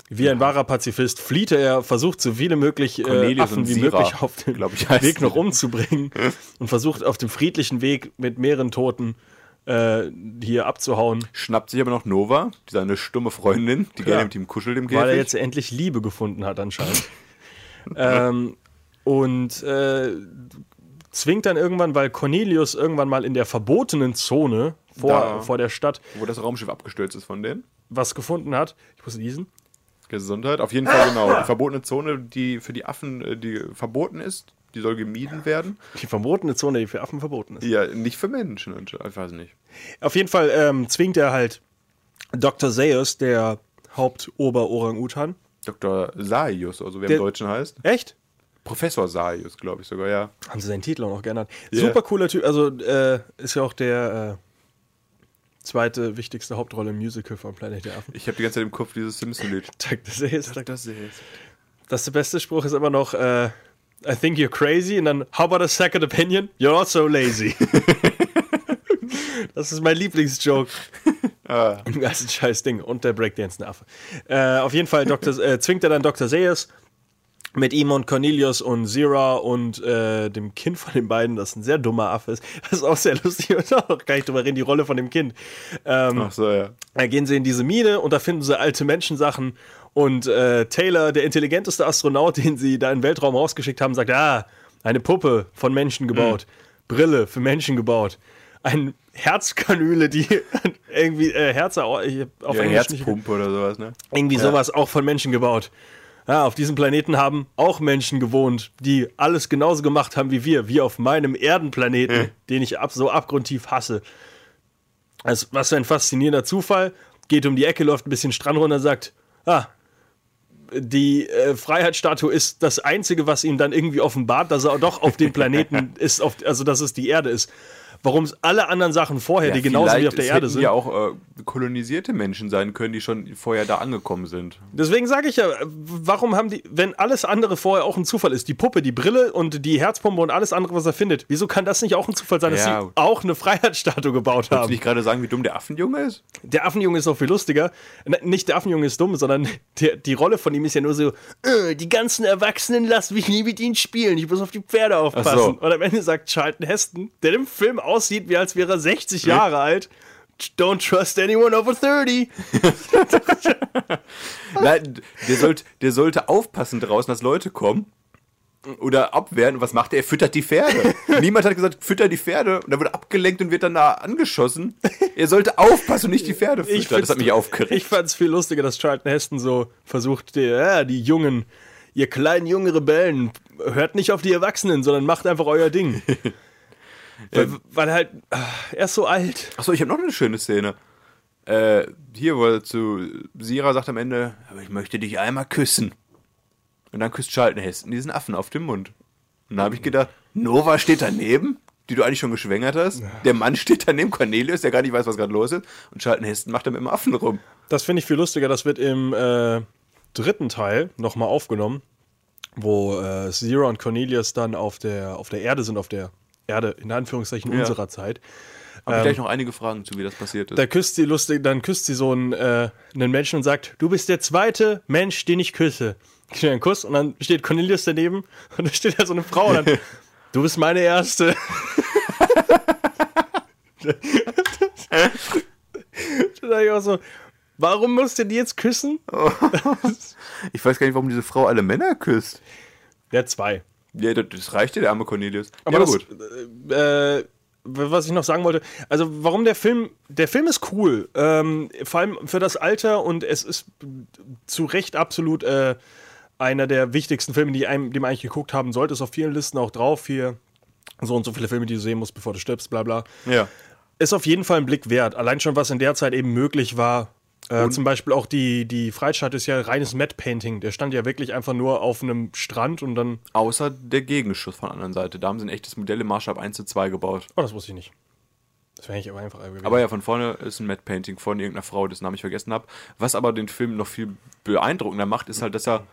Wie ein wahrer Pazifist flieht er, versucht so viele möglich äh, Affen wie Sira, möglich auf dem glaub ich, Weg noch umzubringen und versucht auf dem friedlichen Weg mit mehreren Toten äh, hier abzuhauen, schnappt sich aber noch Nova, seine stumme Freundin, die gerne mit ihm kuschelt im Käfig. weil er jetzt endlich Liebe gefunden hat anscheinend. ähm, und äh, zwingt dann irgendwann, weil Cornelius irgendwann mal in der verbotenen Zone vor, Da. vor der Stadt wo das Raumschiff abgestürzt ist von denen. was gefunden hat. Ich muss lesen. Gesundheit, auf jeden Fall genau. Die verbotene Zone, die für die Affen, äh, die verboten ist, die soll gemieden werden. Die verbotene Zone, die für Affen verboten ist. Ja, nicht für Menschen, ich weiß nicht. Auf jeden Fall ähm, zwingt er halt Dr. Zaius, der Hauptober-Orang-Utan. Dr. Saius, also wer Der- im Deutschen heißt. Echt? Professor Saius, glaube ich sogar, ja. Haben sie seinen Titel auch noch geändert. Ja. Super cooler Typ. Also äh, ist ja auch der äh, zweite wichtigste Hauptrolle im Musical von Planet der Affen. Ich habe die ganze Zeit im Kopf dieses Simpson-Lied. Dr. Zaius. Dr. Saius. Das der beste Spruch ist immer noch äh, I think you're crazy und dann How about a second opinion? You're also lazy. das ist mein Lieblingsjoke. Ah. Im ganzen scheiß Ding. Und der Breakdancing Affe. Äh, auf jeden Fall Dr., äh, zwingt er dann Dr. Zaius mit ihm und Cornelius und Zira und äh, dem Kind von den beiden, das ein sehr dummer Affe ist. Das ist auch sehr lustig. Und auch gar nicht drüber reden, die Rolle von dem Kind. Ähm, Ach so, ja. da gehen sie in diese Mine und da finden sie alte Menschensachen. Und äh, Taylor, der intelligenteste Astronaut, den sie da in den Weltraum rausgeschickt haben, sagt: Ah, eine Puppe von Menschen gebaut. Brille für Menschen gebaut. Ein Herzkanüle, die irgendwie äh, Herze auf ja Englisch nicht, Herzpumpe oder sowas, ne? irgendwie sowas auch von Menschen gebaut. Ja, auf diesem Planeten haben auch Menschen gewohnt, die alles genauso gemacht haben wie wir, wie auf meinem Erdenplaneten, den ich ab, so abgrundtief hasse. Also, was für ein faszinierender Zufall. Geht um die Ecke, läuft ein bisschen Strand runter, sagt, ah, die äh, Freiheitsstatue ist das Einzige, was ihm dann irgendwie offenbart, dass er doch auf dem Planeten ist, auf, also dass es die Erde ist. Warum es alle anderen Sachen vorher, die genauso wie auf der Erde sind. ja auch äh, kolonisierte Menschen sein können, die schon vorher da angekommen sind. Deswegen sage ich ja, warum haben die, wenn alles andere vorher auch ein Zufall ist, die Puppe, die Brille und die Herzpumpe und alles andere, was er findet, wieso kann das nicht auch ein Zufall sein, dass Ja. sie auch eine Freiheitsstatue gebaut Willst du haben? nicht gerade sagen, wie dumm der Affenjunge ist? Der Affenjunge ist noch viel lustiger. N- Nicht der Affenjunge ist dumm, sondern der, die Rolle von ihm ist ja nur so, äh, die ganzen Erwachsenen lassen mich nie mit ihnen spielen, ich muss auf die Pferde aufpassen. So. Und am Ende sagt Charlton Heston, der im Film aussieht, wie als wäre er 60 Jahre alt, don't trust anyone over 30. Nein, der, sollt, der sollte aufpassen draußen, dass Leute kommen oder abwehren. Und was macht er? Er füttert die Pferde. Niemand hat gesagt, fütter die Pferde. Und dann wird abgelenkt und wird dann da angeschossen. Er sollte aufpassen und nicht die Pferde füttern. das hat mich aufgeregt. Ich fand es viel lustiger, dass Charlton Heston so versucht, die, ja, die Jungen, ihr kleinen jungen Rebellen, hört nicht auf die Erwachsenen, sondern macht einfach euer Ding. weil, weil halt, ah, er ist so alt. Achso, ich habe noch eine schöne Szene. Äh, hier, wo er zu Sira sagt am Ende, aber ich möchte dich einmal küssen. Und dann küsst Charlton Heston diesen Affen auf den Mund. Und da habe ich gedacht, Nova steht daneben, die du eigentlich schon geschwängert hast. Der Mann steht daneben, Cornelius, der gar nicht weiß, was gerade los ist. Und Charlton Heston macht dann mit dem Affen rum. Das finde ich viel lustiger. Das wird im äh, dritten Teil nochmal aufgenommen, wo äh, Zero und Cornelius dann auf der, auf der Erde sind, auf der Erde, in Anführungszeichen, Ja. unserer Zeit. Habe ich gleich noch einige Fragen zu, wie das passiert ist. Da küsst sie lustig, dann küsst sie so einen, äh, einen Menschen und sagt, du bist der zweite Mensch, den ich küsse. Ich einen Kuss und dann steht Cornelius daneben und da steht da so eine Frau und dann, du bist meine erste. da dachte ich auch so, warum musst du die jetzt küssen? Ich weiß gar nicht, warum diese Frau alle Männer küsst. Der zwei. Ja, das- reicht dir, der arme Cornelius. Aber ja, das, gut. Äh, was ich noch sagen wollte, also warum der Film, der Film ist cool, ähm, vor allem für das Alter und es ist zu Recht absolut äh, einer der wichtigsten Filme, die, einem, die man eigentlich geguckt haben sollte, ist auf vielen Listen auch drauf, hier so und so viele Filme, die du sehen musst, bevor du stirbst, bla bla. Ja. Ist auf jeden Fall ein Blick wert, allein schon was in der Zeit eben möglich war. Äh, zum Beispiel auch die, die Freistadt ist ja reines Matte Painting. Der stand ja wirklich einfach nur auf einem Strand und dann. Außer der Gegenschuss von der anderen Seite. Da haben sie ein echtes Modell im Maßstab 1 zu 2 gebaut. Oh, das wusste ich nicht. Das wäre ich aber einfach gewesen. Aber ja, von vorne ist ein Matte Painting von irgendeiner Frau, dessen Namen ich vergessen habe. Was aber den Film noch viel beeindruckender macht, ist halt, dass er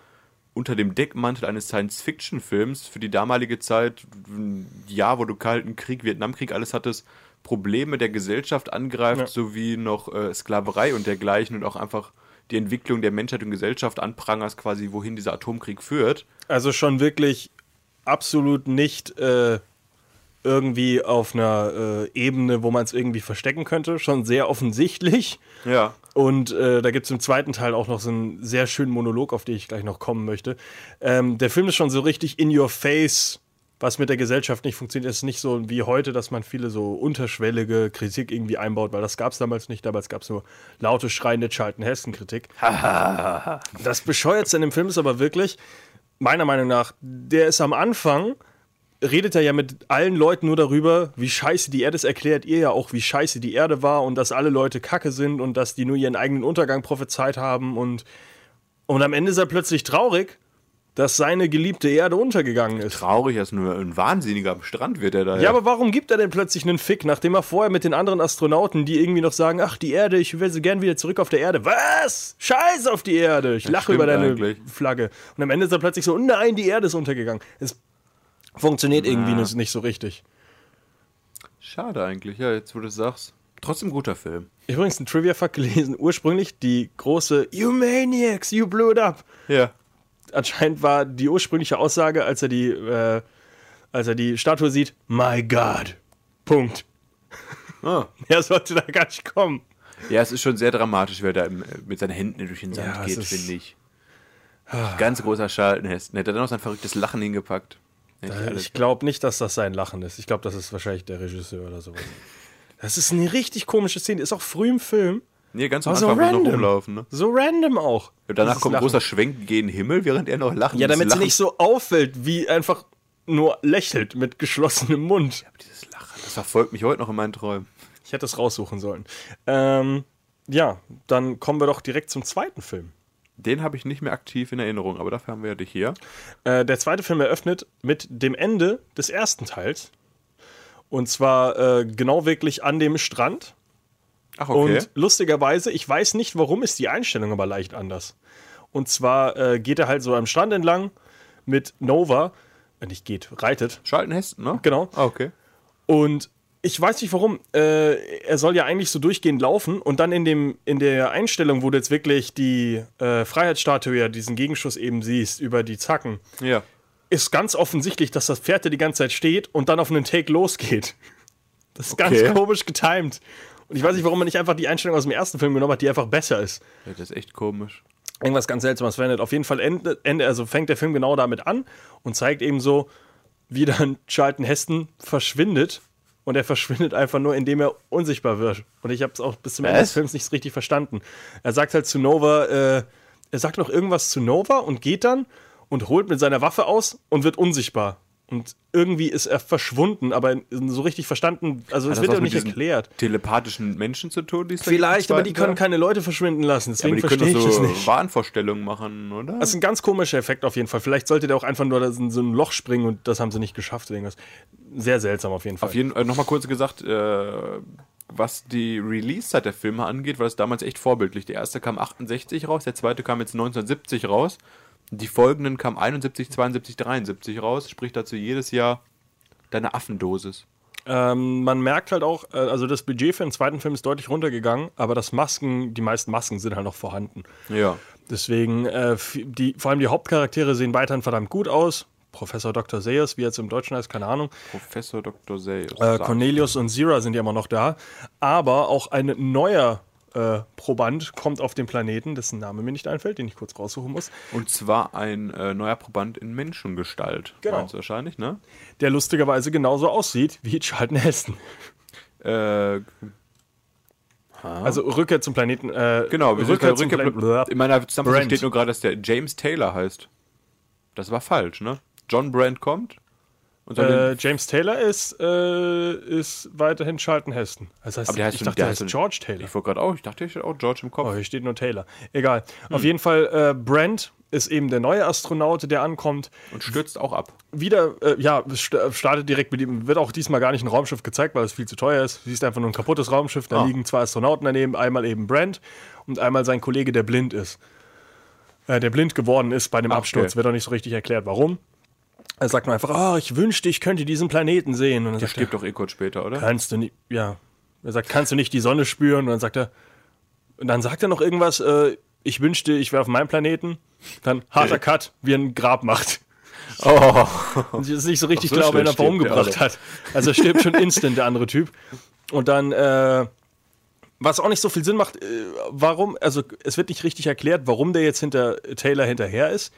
unter dem Deckmantel eines Science-Fiction-Films für die damalige Zeit, ein Jahr, wo du Kalten Krieg, Vietnamkrieg, alles hattest, Probleme der Gesellschaft angreift, Ja. sowie noch äh, Sklaverei und dergleichen und auch einfach die Entwicklung der Menschheit und Gesellschaft anprangerst, quasi wohin dieser Atomkrieg führt. Also schon wirklich absolut nicht äh, irgendwie auf einer äh, Ebene, wo man es irgendwie verstecken könnte. Schon sehr offensichtlich. Ja. Und äh, da gibt es im zweiten Teil auch noch so einen sehr schönen Monolog, auf den ich gleich noch kommen möchte. Ähm, der Film ist schon so richtig in your face, was mit der Gesellschaft nicht funktioniert. Es ist nicht so wie heute, dass man viele so unterschwellige Kritik irgendwie einbaut, weil das gab es damals nicht. Damals gab es nur laute, schreiende Charlton-Hessen-Kritik. das Bescheuertste in dem Film ist aber wirklich, meiner Meinung nach, der ist am Anfang redet er ja mit allen Leuten nur darüber, wie scheiße die Erde ist, erklärt ihr ja auch, wie scheiße die Erde war und dass alle Leute kacke sind und dass die nur ihren eigenen Untergang prophezeit haben und, und am Ende ist er plötzlich traurig, dass seine geliebte Erde untergegangen ist. Traurig, er ist nur ein Wahnsinniger am Strand, wird er da. Ja, aber warum gibt er denn plötzlich einen Fick, nachdem er vorher mit den anderen Astronauten, die irgendwie noch sagen, ach, die Erde, ich will sie gern wieder zurück auf der Erde. Was? Scheiß auf die Erde. Ich lache über deine eigentlich. Flagge. Und am Ende ist er plötzlich so, nein, die Erde ist untergegangen. Es funktioniert irgendwie nicht- so richtig. Schade eigentlich, ja, jetzt wo du es sagst. Trotzdem guter Film. Ich habe übrigens einen Trivia-Fuck gelesen. Ursprünglich die große You Maniacs, you blew it up. Ja. Anscheinend war die ursprüngliche Aussage, als er die, äh, als er die Statue sieht, My God. Punkt. Ah. Er sollte da gar nicht kommen. Ja, es ist schon sehr dramatisch, wer da mit seinen Händen durch den Sand Ja, geht, Ah. finde ich. Ganz großer Schaltenhesten. Hätte er dann noch sein verrücktes Lachen hingepackt. Alles- Ich glaube nicht, dass das sein Lachen ist. Ich glaube, das ist wahrscheinlich der Regisseur oder sowas. Das ist eine richtig komische Szene. Ist auch früh im Film. Nee, ganz am Aber so Anfang noch random. rumlaufen. Ne? So random auch. Und danach kommt ein Lachen. großer Schwenk gegen den Himmel, während er noch lacht. Ja, damit sie nicht so auffällt, wie einfach nur lächelt mit geschlossenem Mund. Lachen, Dieses Lachen, das verfolgt mich heute noch in meinen Träumen. Ich hätte es raussuchen sollen. Ähm, ja, dann kommen wir doch direkt zum zweiten Film. Den habe ich nicht mehr aktiv in Erinnerung, aber dafür haben wir dich hier. Äh, der zweite Film eröffnet mit dem Ende des ersten Teils. Und zwar äh, genau wirklich an dem Strand. Ach, okay. Und lustigerweise, ich weiß nicht warum, ist die Einstellung aber leicht anders. Und zwar äh, geht er halt so am Strand entlang mit Nova, äh, nicht geht, reitet. Schaltenhesten, ne? Genau. Ah, okay. Und ich weiß nicht warum. Äh, er soll ja eigentlich so durchgehend laufen und dann in, dem, in der Einstellung, wo du jetzt wirklich die äh, Freiheitsstatue, ja, diesen Gegenschuss eben siehst über die Zacken, Ja. ist ganz offensichtlich, dass das Pferd da die ganze Zeit steht und dann auf einen Take losgeht. Das ist Okay. ganz komisch getimed. Und ich weiß nicht, warum man nicht einfach die Einstellung aus dem ersten Film genommen hat, die einfach besser ist. ja. Das ist echt komisch. Irgendwas ganz Seltsames verwendet. Auf jeden Fall Ende, Ende, also fängt der Film genau damit an und zeigt eben so, wie dann Charlton Heston verschwindet. Und er verschwindet einfach nur, indem er unsichtbar wird. Und ich habe es auch bis zum Ende Was? des Films nicht richtig verstanden. Er sagt halt zu Nova, äh, er sagt noch irgendwas zu Nova und geht dann. und holt mit seiner Waffe aus und wird unsichtbar. Und irgendwie ist er verschwunden, aber so richtig verstanden, also es das wird ja nicht erklärt. Telepathischen Menschen zu tun, die Vielleicht, aber die können keine Leute verschwinden lassen, deswegen aber die verstehe können ich so nicht. Wahnvorstellungen machen, oder? Das ist ein ganz komischer Effekt auf jeden Fall. Vielleicht sollte der auch einfach nur in so ein Loch springen und das haben sie nicht geschafft irgendwas. Sehr seltsam auf jeden Fall. Auf jeden Fall, nochmal kurz gesagt, äh, was die Release-Zeit der Filme angeht, war das damals echt vorbildlich. Der erste kam 68 raus, der zweite kam jetzt 1970 raus. Die folgenden kamen 71, 72, 73 raus, sprich dazu jedes Jahr deine Affendosis. Ähm, man merkt halt auch, äh, also das Budget für den zweiten Film ist deutlich runtergegangen, aber das Masken, die meisten Masken sind halt noch vorhanden. Ja. Deswegen, äh, die, vor allem die Hauptcharaktere sehen weiterhin verdammt gut aus. Professor Dr. Seyers, wie jetzt im Deutschen heißt, keine Ahnung. Professor Dr. Seyes. Äh, Cornelius und Zira sind ja immer noch da. Aber auch ein neuer äh, Proband kommt auf den Planeten, dessen Name mir nicht einfällt, den ich kurz raussuchen muss. Und zwar ein äh, neuer Proband in Menschengestalt. Genau. Wahrscheinlich, ne? Der lustigerweise genauso aussieht wie Charlton Heston. Äh, Also Rückkehr zum Planeten. Äh, genau, wir sind bei Rückkehr zum Rückkehr, Planeten. in meiner Zusammenfassung steht nur gerade, dass der James Taylor heißt. Das war falsch, ne? John Brand kommt Äh, James Taylor ist, äh, ist weiterhin Charlton Heston. Das heißt, aber der heißt ich dachte, der heißt George Taylor. Ich wollte gerade auch, ich dachte, ich hätte auch George im Kopf. Oh, hier steht nur Taylor. Egal. Hm. Auf jeden Fall, äh, Brent ist eben der neue Astronaut, der ankommt. Und stürzt auch ab. Wieder, äh, ja, st- startet direkt mit ihm. Wird auch diesmal gar nicht ein Raumschiff gezeigt, weil es viel zu teuer ist. Siehst einfach nur ein kaputtes Raumschiff. Da Ah. liegen zwei Astronauten daneben. Einmal eben Brent und einmal sein Kollege, der blind ist. Äh, der blind geworden ist bei dem Ah, Absturz. okay. Wird auch nicht so richtig erklärt, warum. Er sagt nur einfach, oh, ich wünschte, ich könnte diesen Planeten sehen. Und dann Der sagt er, stirbt doch eh kurz später, oder? kannst du nicht, ja. Er sagt, kannst du nicht die Sonne spüren? Und dann sagt er, und dann sagt er noch irgendwas, äh, ich wünschte, ich wäre auf meinem Planeten. Dann harter Cut, wie er ein Grab macht. Oh. Und ich ist nicht so richtig Ach so klar, wen er der umgebracht hat. Also er stirbt schon instant, der andere Typ. Und dann, äh, was auch nicht so viel Sinn macht, äh, warum, also es wird nicht richtig erklärt, warum der jetzt hinter Taylor hinterher ist.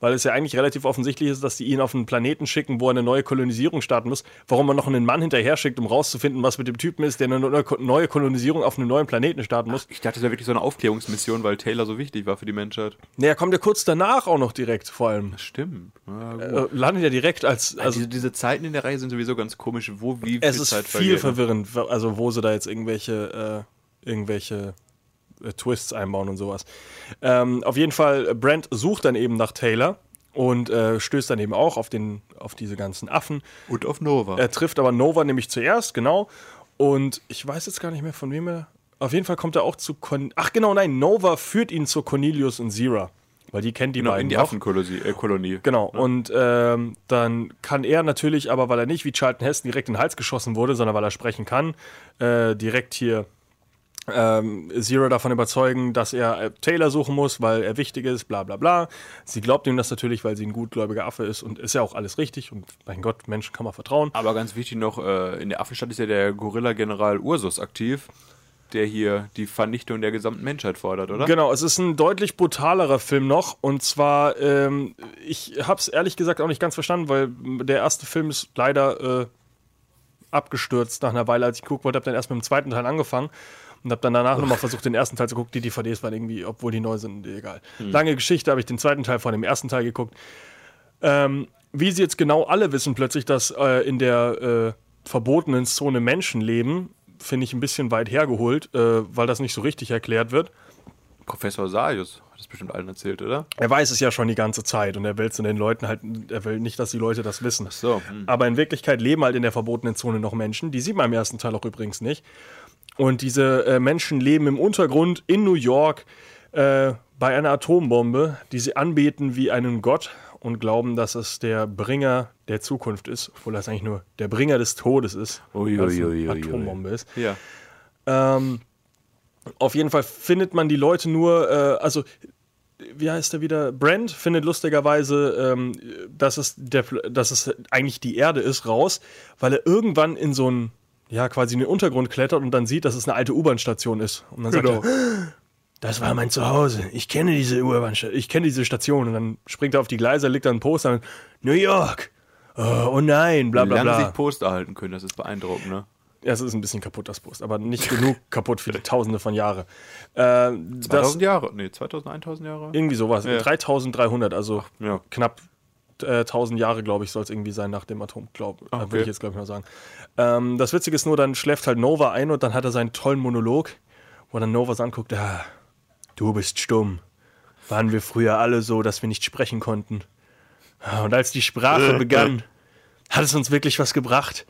Weil es ja eigentlich relativ offensichtlich ist, dass die ihn auf einen Planeten schicken, wo er eine neue Kolonisierung starten muss. Warum man noch einen Mann hinterher schickt, um rauszufinden, was mit dem Typen ist, der eine neue- Kolonisierung auf einem neuen Planeten starten muss. Ich dachte, das wäre wirklich so eine Aufklärungsmission, weil Taylor so wichtig war für die Menschheit. Naja, kommt ja kurz danach auch noch direkt, vor allem. Stimmt. Ja. Äh, landet ja direkt als, also diese, diese Zeiten in der Reihe sind sowieso ganz komisch, wo wie Es viel ist Zeit viel verwirrend, also wo sie da jetzt irgendwelche, äh, irgendwelche äh, Twists einbauen und sowas. Ähm, auf jeden Fall, äh, Brent sucht dann eben nach Taylor und äh, stößt dann eben auch auf, den, auf diese ganzen Affen. Und auf Nova. Er trifft aber Nova nämlich zuerst, genau. Und ich weiß jetzt gar nicht mehr, von wem er. Auf jeden Fall kommt er auch zu. Con Ach, genau, nein, Nova führt ihn zu Cornelius und Zira. Weil die kennt die genau, beiden. in die. Affenkolonie. Äh, Kolonie. Genau, und ähm, dann kann er natürlich, aber weil er nicht wie Charlton Heston direkt in den Hals geschossen wurde, sondern weil er sprechen kann, äh, direkt hier ähm, Zero davon überzeugen, dass er äh, Taylor suchen muss, weil er wichtig ist, bla bla bla. Sie glaubt ihm das natürlich, weil sie ein gutgläubiger Affe ist und ist ja auch alles richtig und mein Gott, Menschen kann man vertrauen. Aber ganz wichtig noch, äh, in der Affenstadt ist ja der Gorilla-General Ursus aktiv, der hier die Vernichtung der gesamten Menschheit fordert, oder? Genau, es ist ein deutlich brutalerer Film noch. Und zwar, ähm, ich habe es ehrlich gesagt auch nicht ganz verstanden, weil der erste Film ist leider äh, abgestürzt nach einer Weile, als ich gucken wollte. Habe dann erst mit dem zweiten Teil angefangen und habe dann danach nochmal versucht, den ersten Teil zu gucken. Die DVDs waren irgendwie, obwohl die neu sind, egal. Lange Geschichte, habe ich den zweiten Teil von dem ersten Teil geguckt. Ähm, wie sie jetzt genau alle wissen plötzlich, dass äh, in der äh, verbotenen Zone Menschen leben, finde ich ein bisschen weit hergeholt, äh, weil das nicht so richtig erklärt wird. Professor Sayus hat das bestimmt allen erzählt, oder? Er weiß es ja schon die ganze Zeit und er will zu den Leuten halt, er will nicht, dass die Leute das wissen. so, hm. Aber in Wirklichkeit leben halt in der verbotenen Zone noch Menschen. Die sieht man im ersten Teil auch übrigens nicht. Und diese äh, Menschen leben im Untergrund in New York äh, bei einer Atombombe, die sie anbeten wie einen Gott und glauben, dass es der Bringer der Zukunft ist, obwohl das eigentlich nur der Bringer des Todes ist, weil es eine. Atombombe ist. Ja. Ähm, auf jeden Fall findet man die Leute nur, äh, also wie heißt er wieder? Brand findet lustigerweise, ähm, dass, es der, dass es eigentlich die Erde ist, raus, weil er irgendwann in so einen, ja, quasi in den Untergrund klettert und dann sieht, dass es eine alte U-Bahn-Station ist. Und dann Genau. sagt er, das war mein Zuhause. Ich kenne diese U-Bahn, ich kenne diese Station. Und dann springt er auf die Gleise, legt da ein Poster und New York. Oh, oh nein, bla Wie bla lange bla. sich Poster halten können, das ist beeindruckend, ne? Ja, es ist ein bisschen kaputt, das Brust, aber nicht genug kaputt für die Tausende von Jahre. Äh, 2000 das, Jahre? Nee, 2000, 1000 Jahre? irgendwie sowas. Ja. 3300, also ja. knapp äh, 1000 Jahre, glaube ich, soll es irgendwie sein nach dem Atom, glaube Ah, äh, okay. würde ich jetzt, glaube ich, mal sagen. Ähm, das Witzige ist nur, dann schläft halt Nova ein und dann hat er seinen tollen Monolog, wo dann Nova so anguckt, ah, du bist stumm. Waren wir früher alle so, dass wir nicht sprechen konnten. Ah, Und als die Sprache begann, hat es uns wirklich was gebracht.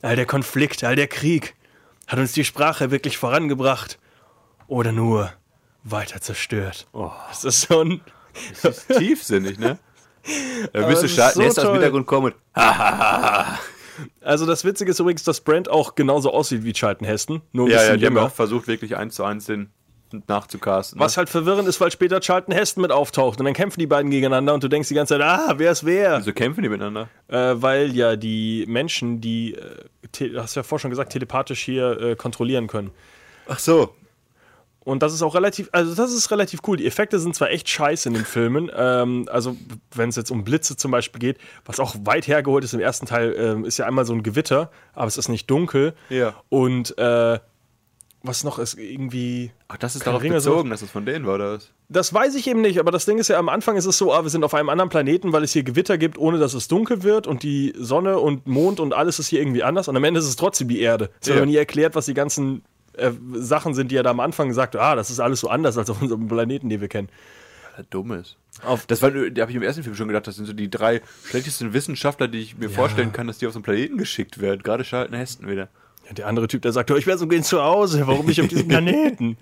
All der Konflikt, all der Krieg, hat uns die Sprache wirklich vorangebracht. Oder nur weiter zerstört. Oh. Das ist so ein... Das ist tiefsinnig, ne? Da müsste Schalten so erst aus dem toll. Hintergrund kommen. Also das Witzige ist übrigens, dass Brand auch genauso aussieht wie Charlton Heston, nur ein Ja, ja, bisschen die haben jünger. auch versucht, wirklich eins zu eins den nachzucasten. Was halt verwirrend ist, weil später Charlton Heston mit auftaucht und dann kämpfen die beiden gegeneinander und du denkst die ganze Zeit, ah, wer ist wer? Wieso kämpfen die miteinander? Äh, weil ja die Menschen, die, äh, hast du ja vorher schon gesagt, telepathisch hier äh, kontrollieren können. Ach so. Und das ist auch relativ, also das ist relativ cool. Die Effekte sind zwar echt scheiße in den Filmen, ähm, also wenn es jetzt um Blitze zum Beispiel geht, was auch weit hergeholt ist im ersten Teil, ähm, ist ja einmal so ein Gewitter, aber es ist nicht dunkel. Ja. Und äh, was noch ist irgendwie. Ach, das ist darauf Ringe so- bezogen, dass es von denen war, oder was? Das weiß ich eben nicht, aber das Ding ist ja, am Anfang ist es so, ah, wir sind auf einem anderen Planeten, weil es hier Gewitter gibt, ohne dass es dunkel wird und die Sonne und Mond und alles ist hier irgendwie anders und am Ende ist es trotzdem die Erde. Es wird Ja. nie erklärt, was die ganzen äh, Sachen sind, die er da am Anfang gesagt hat, ah, das ist alles so anders als auf unserem Planeten, den wir kennen. Ja, dumm ist. Auf- das war, da habe ich im ersten Film schon gedacht, das sind so die drei schlechtesten Wissenschaftler, die ich mir vorstellen kann, dass die auf so einen Planeten geschickt werden. Gerade Schalten Heston wieder. Ja, der andere Typ, der sagt, oh, ich wäre so gehen zu Hause, warum nicht auf diesem Planeten?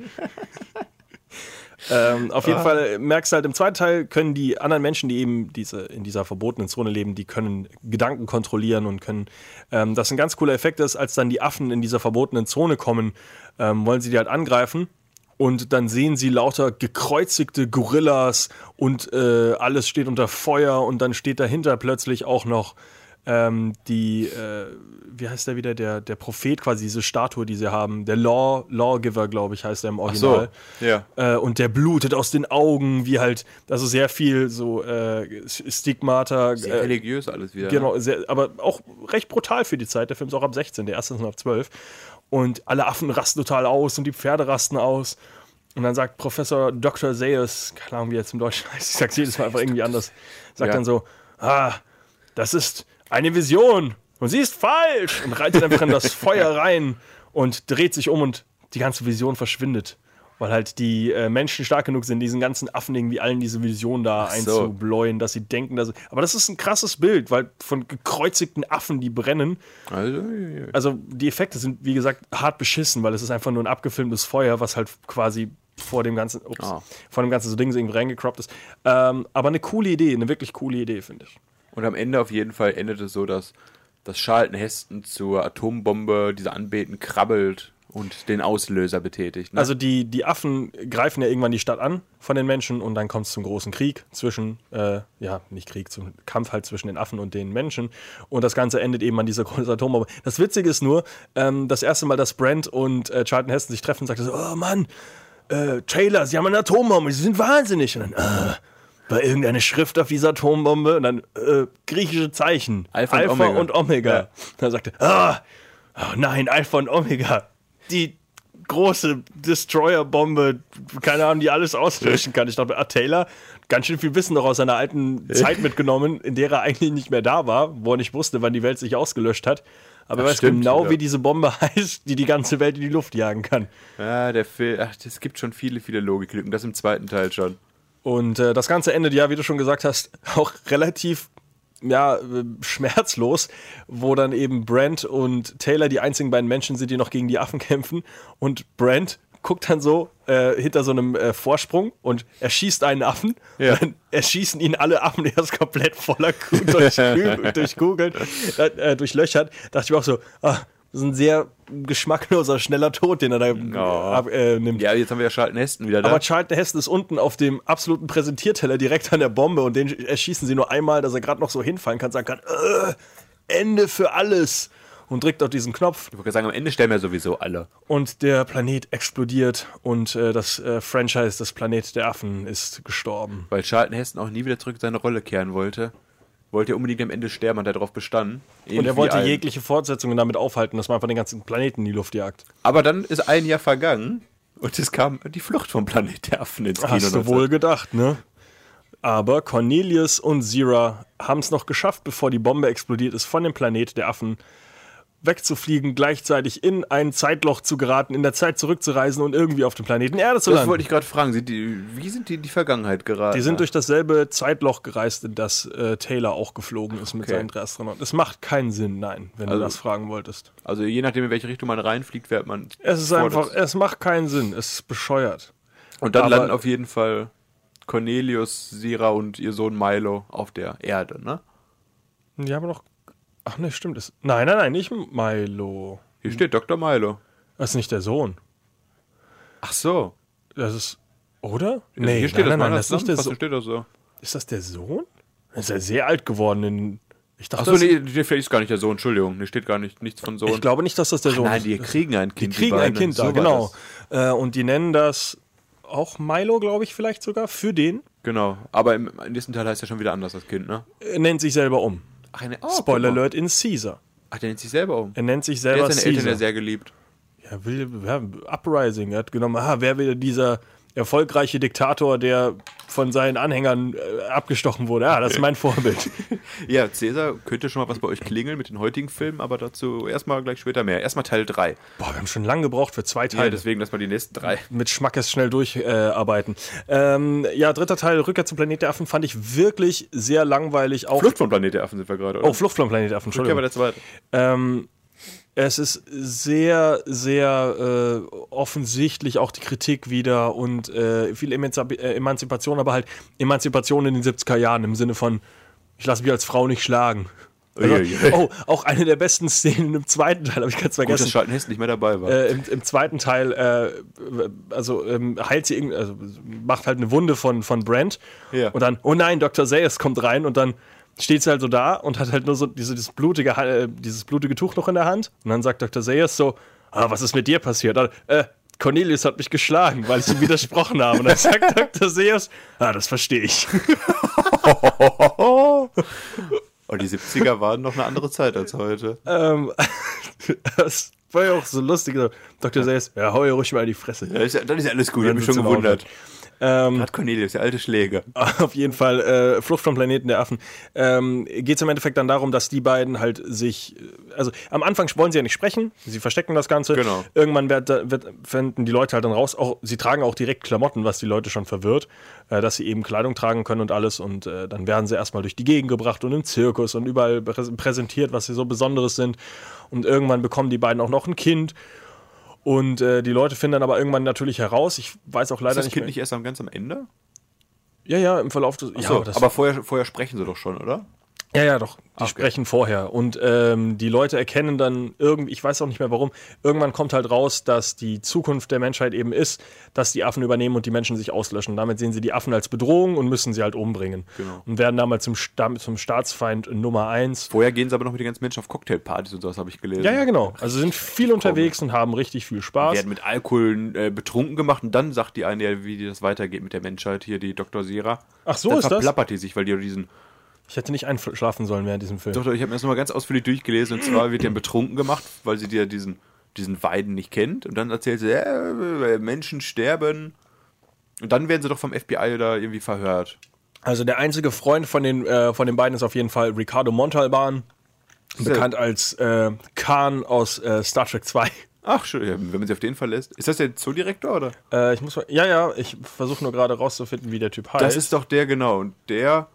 Ähm, auf jeden Fall merkst du halt, im zweiten Teil können die anderen Menschen, die eben diese, in dieser verbotenen Zone leben, die können Gedanken kontrollieren und können, ähm, das ein ganz cooler Effekt ist, als dann die Affen in dieser verbotenen Zone kommen, ähm, wollen sie die halt angreifen. Und dann sehen sie lauter gekreuzigte Gorillas und äh, alles steht unter Feuer und dann steht dahinter plötzlich auch noch ähm, die, äh, wie heißt der wieder, der, der Prophet quasi, diese Statue, die sie haben, der Law, Lawgiver, glaube ich, heißt er im Original. ja. Äh, und der blutet aus den Augen, wie halt, also sehr viel so äh, Stigmata. Sehr äh, religiös alles wieder. Genau, sehr, aber auch recht brutal für die Zeit. Der Film ist auch ab 16, der erste ist ab 12. Und alle Affen rasten total aus und die Pferde rasten aus. Und dann sagt Professor Dr. Zaius, keine Ahnung, wie er jetzt im Deutschen heißt, ich sag's jedes Mal einfach irgendwie anders, sagt Ja. dann so, ah, das ist eine Vision und sie ist falsch und reitet einfach in das Feuer rein und dreht sich um und die ganze Vision verschwindet. Weil halt die äh, Menschen stark genug sind, diesen ganzen Affen irgendwie allen diese Vision da Ach so. einzubläuen, dass sie denken, dass. Aber das ist ein krasses Bild, weil von gekreuzigten Affen, die brennen. Also. Also die Effekte sind, wie gesagt, hart beschissen, weil es ist einfach nur ein abgefilmtes Feuer, was halt quasi vor dem ganzen, ups, Ah. vor dem ganzen so Ding irgendwie reingecroppt ist. Ähm, aber eine coole Idee, eine wirklich coole Idee, finde ich. Und am Ende auf jeden Fall endet es so, dass das Charlton Heston zur Atombombe, diese anbeten, krabbelt und den Auslöser betätigt. Ne? Also die, die Affen greifen ja irgendwann die Stadt an von den Menschen und dann kommt es zum großen Krieg zwischen, äh, ja, nicht Krieg, zum Kampf halt zwischen den Affen und den Menschen. Und das Ganze endet eben an dieser großen Atombombe. Das Witzige ist nur, ähm, das erste Mal, dass Brent und äh, Charlton Heston sich treffen, sagt er so, oh Mann, äh, Taylor, sie haben eine Atombombe, sie sind wahnsinnig. Und dann, äh, war irgendeine Schrift auf dieser Atombombe und dann äh, griechische Zeichen. Alpha und Omega. und Omega. Ja. Dann sagte er, ah, oh nein, Alpha und Omega. Die große Destroyer-Bombe, keine Ahnung, die alles auslöschen kann. Ich dachte, ah, Taylor, ganz schön viel Wissen noch aus seiner alten Zeit mitgenommen, in der er eigentlich nicht mehr da war, wo er nicht wusste, wann die Welt sich ausgelöscht hat. Aber er weiß stimmt, genau, ja. wie diese Bombe heißt, die die ganze Welt in die Luft jagen kann. ja, der Film, ach, es gibt schon viele, viele Logiklücken. Das im zweiten Teil schon. Und äh, das Ganze endet ja, wie du schon gesagt hast, auch relativ ja, äh, schmerzlos, wo dann eben Brent und Taylor die einzigen beiden Menschen sind, die noch gegen die Affen kämpfen. Und Brent guckt dann so äh, hinter so einem äh, Vorsprung und erschießt einen Affen. Ja. Dann erschießen ihn alle Affen, der ist komplett voller Kuh durchkugelt, durchkugelt äh, durchlöchert. Da dachte ich mir auch so, ah, das ist ein sehr geschmackloser, schneller Tod, den er da Oh. ab, äh, nimmt. Ja, jetzt haben wir ja Charlton Heston wieder da. Aber Charlton Heston ist unten auf dem absoluten Präsentierteller direkt an der Bombe und den erschießen sie nur einmal, dass er gerade noch so hinfallen kann, sagen kann, äh, Ende für alles und drückt auf diesen Knopf ich wollte sagen, am Ende sterben ja sowieso alle. und der Planet explodiert und äh, das äh, Franchise, das Planet der Affen, ist gestorben. Weil Charlton Heston auch nie wieder zurück in seine Rolle kehren wollte. Wollte ja unbedingt am Ende sterben, hat er darauf bestanden. Und er wollte jegliche Fortsetzungen damit aufhalten, dass man einfach den ganzen Planeten in die Luft jagt. Aber dann ist ein Jahr vergangen und es kam die Flucht vom Planet der Affen ins Kino. Hast du 19. wohl gedacht, ne? Aber Cornelius und Zira haben es noch geschafft, bevor die Bombe explodiert ist, von dem Planet der Affen wegzufliegen, gleichzeitig in ein Zeitloch zu geraten, in der Zeit zurückzureisen und irgendwie auf dem Planeten Erde zu Das landen. wollte ich gerade fragen. Sind die, wie sind die in die Vergangenheit geraten? Die sind durch dasselbe Zeitloch gereist, in das äh, Taylor auch geflogen ist mit Okay. seinen drei Astronauten. Es macht keinen Sinn, nein, wenn Also- du das fragen wolltest. Also je nachdem, in welche Richtung man reinfliegt, wird man. Es ist einfach, es macht keinen Sinn. Es ist bescheuert. Und dann aber- landen auf jeden Fall Cornelius, Sira und ihr Sohn Milo auf der Erde, ne? Die haben noch. Ach ne, stimmt. Es, nein, nein, nein, nicht Milo. Hier steht Dr. Milo. Das ist nicht der Sohn. Ach so. Das ist. Oder? Nee, hier steht nein, nein, das nein, mal das ist nicht der Sohn. steht das so? Ist das der Sohn? Er ist ja sehr alt geworden. In, ich dachte, Ach so, das- nee, vielleicht ist gar nicht der Sohn, Entschuldigung. Hier steht gar nicht, nichts von Sohn. ich glaube nicht, dass das der Sohn Nein, ist. die kriegen ein Die Kind. kriegen ein beiden. Kind da, So genau. das. Äh, und die nennen das auch Milo, glaube ich, vielleicht sogar, für den. Genau. Aber im, im nächsten Teil heißt er schon wieder anders, das Kind, ne? Er nennt sich selber um. Ach, eine, oh, Spoiler. Alert in Caesar. Ach, der nennt sich selber um. Er nennt sich Der selber hat seine Eltern Caesar. ja sehr geliebt. Ja, will, ja, Uprising. Er hat genommen, aha, wer will dieser erfolgreiche Diktator, der von seinen Anhängern äh, abgestochen wurde? Ah, das ist mein Vorbild. Ja, Cäsar könnte schon mal was bei euch klingeln mit den heutigen Filmen, aber dazu erstmal gleich später mehr. Erstmal Teil 3. Boah, wir haben schon lange gebraucht für zwei Ja, Teile. deswegen lass mal die nächsten drei. mit Schmackes schnell durcharbeiten. Ähm, ja, dritter Teil, Rückkehr zum Planet der Affen, fand ich wirklich sehr langweilig. Auch Flucht vom Planet der Affen sind wir gerade, oder? oh, Flucht vom Planet der Affen, Rückkehr war Entschuldigung. der zweite. Ähm, es ist sehr, sehr äh, offensichtlich auch die Kritik wieder und äh, viel Emanzip äh, Emanzipation, aber halt Emanzipation in den 70er Jahren im Sinne von, ich lasse mich als Frau nicht schlagen. Also, oh, auch eine der besten Szenen im zweiten Teil, habe ich ganz Gut, vergessen. dass Charlton Heston nicht mehr dabei war. äh, im, im zweiten Teil, äh, also ähm, heilt sie irgend, also macht halt eine Wunde von, von Brent Ja. und dann, oh nein, Dr. Zayas kommt rein und dann steht sie halt so da und hat halt nur so diese, dieses, blutige, äh, dieses blutige Tuch noch in der Hand und dann sagt Dr. Zayas so, ah, was ist mit dir passiert? Und, äh, Cornelius hat mich geschlagen, weil ich ihm widersprochen habe. Und dann sagt Dr. Zayas, ah, das verstehe ich. Und die 70er waren noch eine andere Zeit als heute. ähm, das war ja auch so lustig. Dr. Zayas, ja, hau ihr ruhig mal in die Fresse. Ja, ist dann ist alles gut, ich habe mich schon gewundert. Ähm, Gerade Cornelius, der alte Schläger. Auf jeden Fall äh, Flucht vom Planeten der Affen. Ähm, Geht es im Endeffekt dann darum, dass die beiden halt sich, äh, also am Anfang wollen sie ja nicht sprechen, sie verstecken das Ganze. Genau. Irgendwann wird, wird, finden die Leute halt dann raus, auch, sie tragen auch direkt Klamotten, was die Leute schon verwirrt, äh, dass sie eben Kleidung tragen können und alles und äh, dann werden sie erstmal durch die Gegend gebracht und im Zirkus und überall prä- präsentiert, was sie so Besonderes sind. Und irgendwann bekommen die beiden auch noch ein Kind. Und äh, die Leute finden dann aber irgendwann natürlich heraus, ich weiß auch leider Ist das nicht Kind mehr. nicht erst am ganz am Ende? ja, ja, im Verlauf des. So, ja, das, aber vorher, vorher sprechen sie doch schon, oder? Ja, ja, doch. Die Okay. sprechen vorher. Und ähm, die Leute erkennen dann irgendwie, ich weiß auch nicht mehr warum, irgendwann kommt halt raus, dass die Zukunft der Menschheit eben ist, dass die Affen übernehmen und die Menschen sich auslöschen. Damit sehen sie die Affen als Bedrohung und müssen sie halt umbringen. Genau. Und werden damals zum, zum Staatsfeind Nummer eins. Vorher gehen sie aber noch mit den ganzen Menschen auf Cocktailpartys und sowas, habe ich gelesen. Ja, ja, genau. Also sind viel unterwegs und haben richtig viel Spaß. werden mit Alkohol äh, betrunken gemacht und dann sagt die eine, wie das weitergeht mit der Menschheit, hier die Dr. Sera. Ach so dann ist das? verplappert die sich, weil die diesen. Ich hätte nicht einschlafen sollen während diesem Film. Doch, doch, ich habe mir das nochmal ganz ausführlich durchgelesen und zwar wird dann betrunken gemacht, weil sie dir diesen, diesen Weiden nicht kennt und dann erzählt sie, äh, Menschen sterben. Und dann werden sie doch vom FBI da irgendwie verhört. Also der einzige Freund von den, äh, von den beiden ist auf jeden Fall Ricardo Montalban, bekannt als äh, Khan aus äh, Star Trek 2. Ach, schön, ja, wenn man sich auf den verlässt. Ist das der Zoodirektor oder? Äh, ich muss mal, ja, ja, ich versuche nur gerade rauszufinden, wie der Typ heißt. Das ist doch der, genau. Und der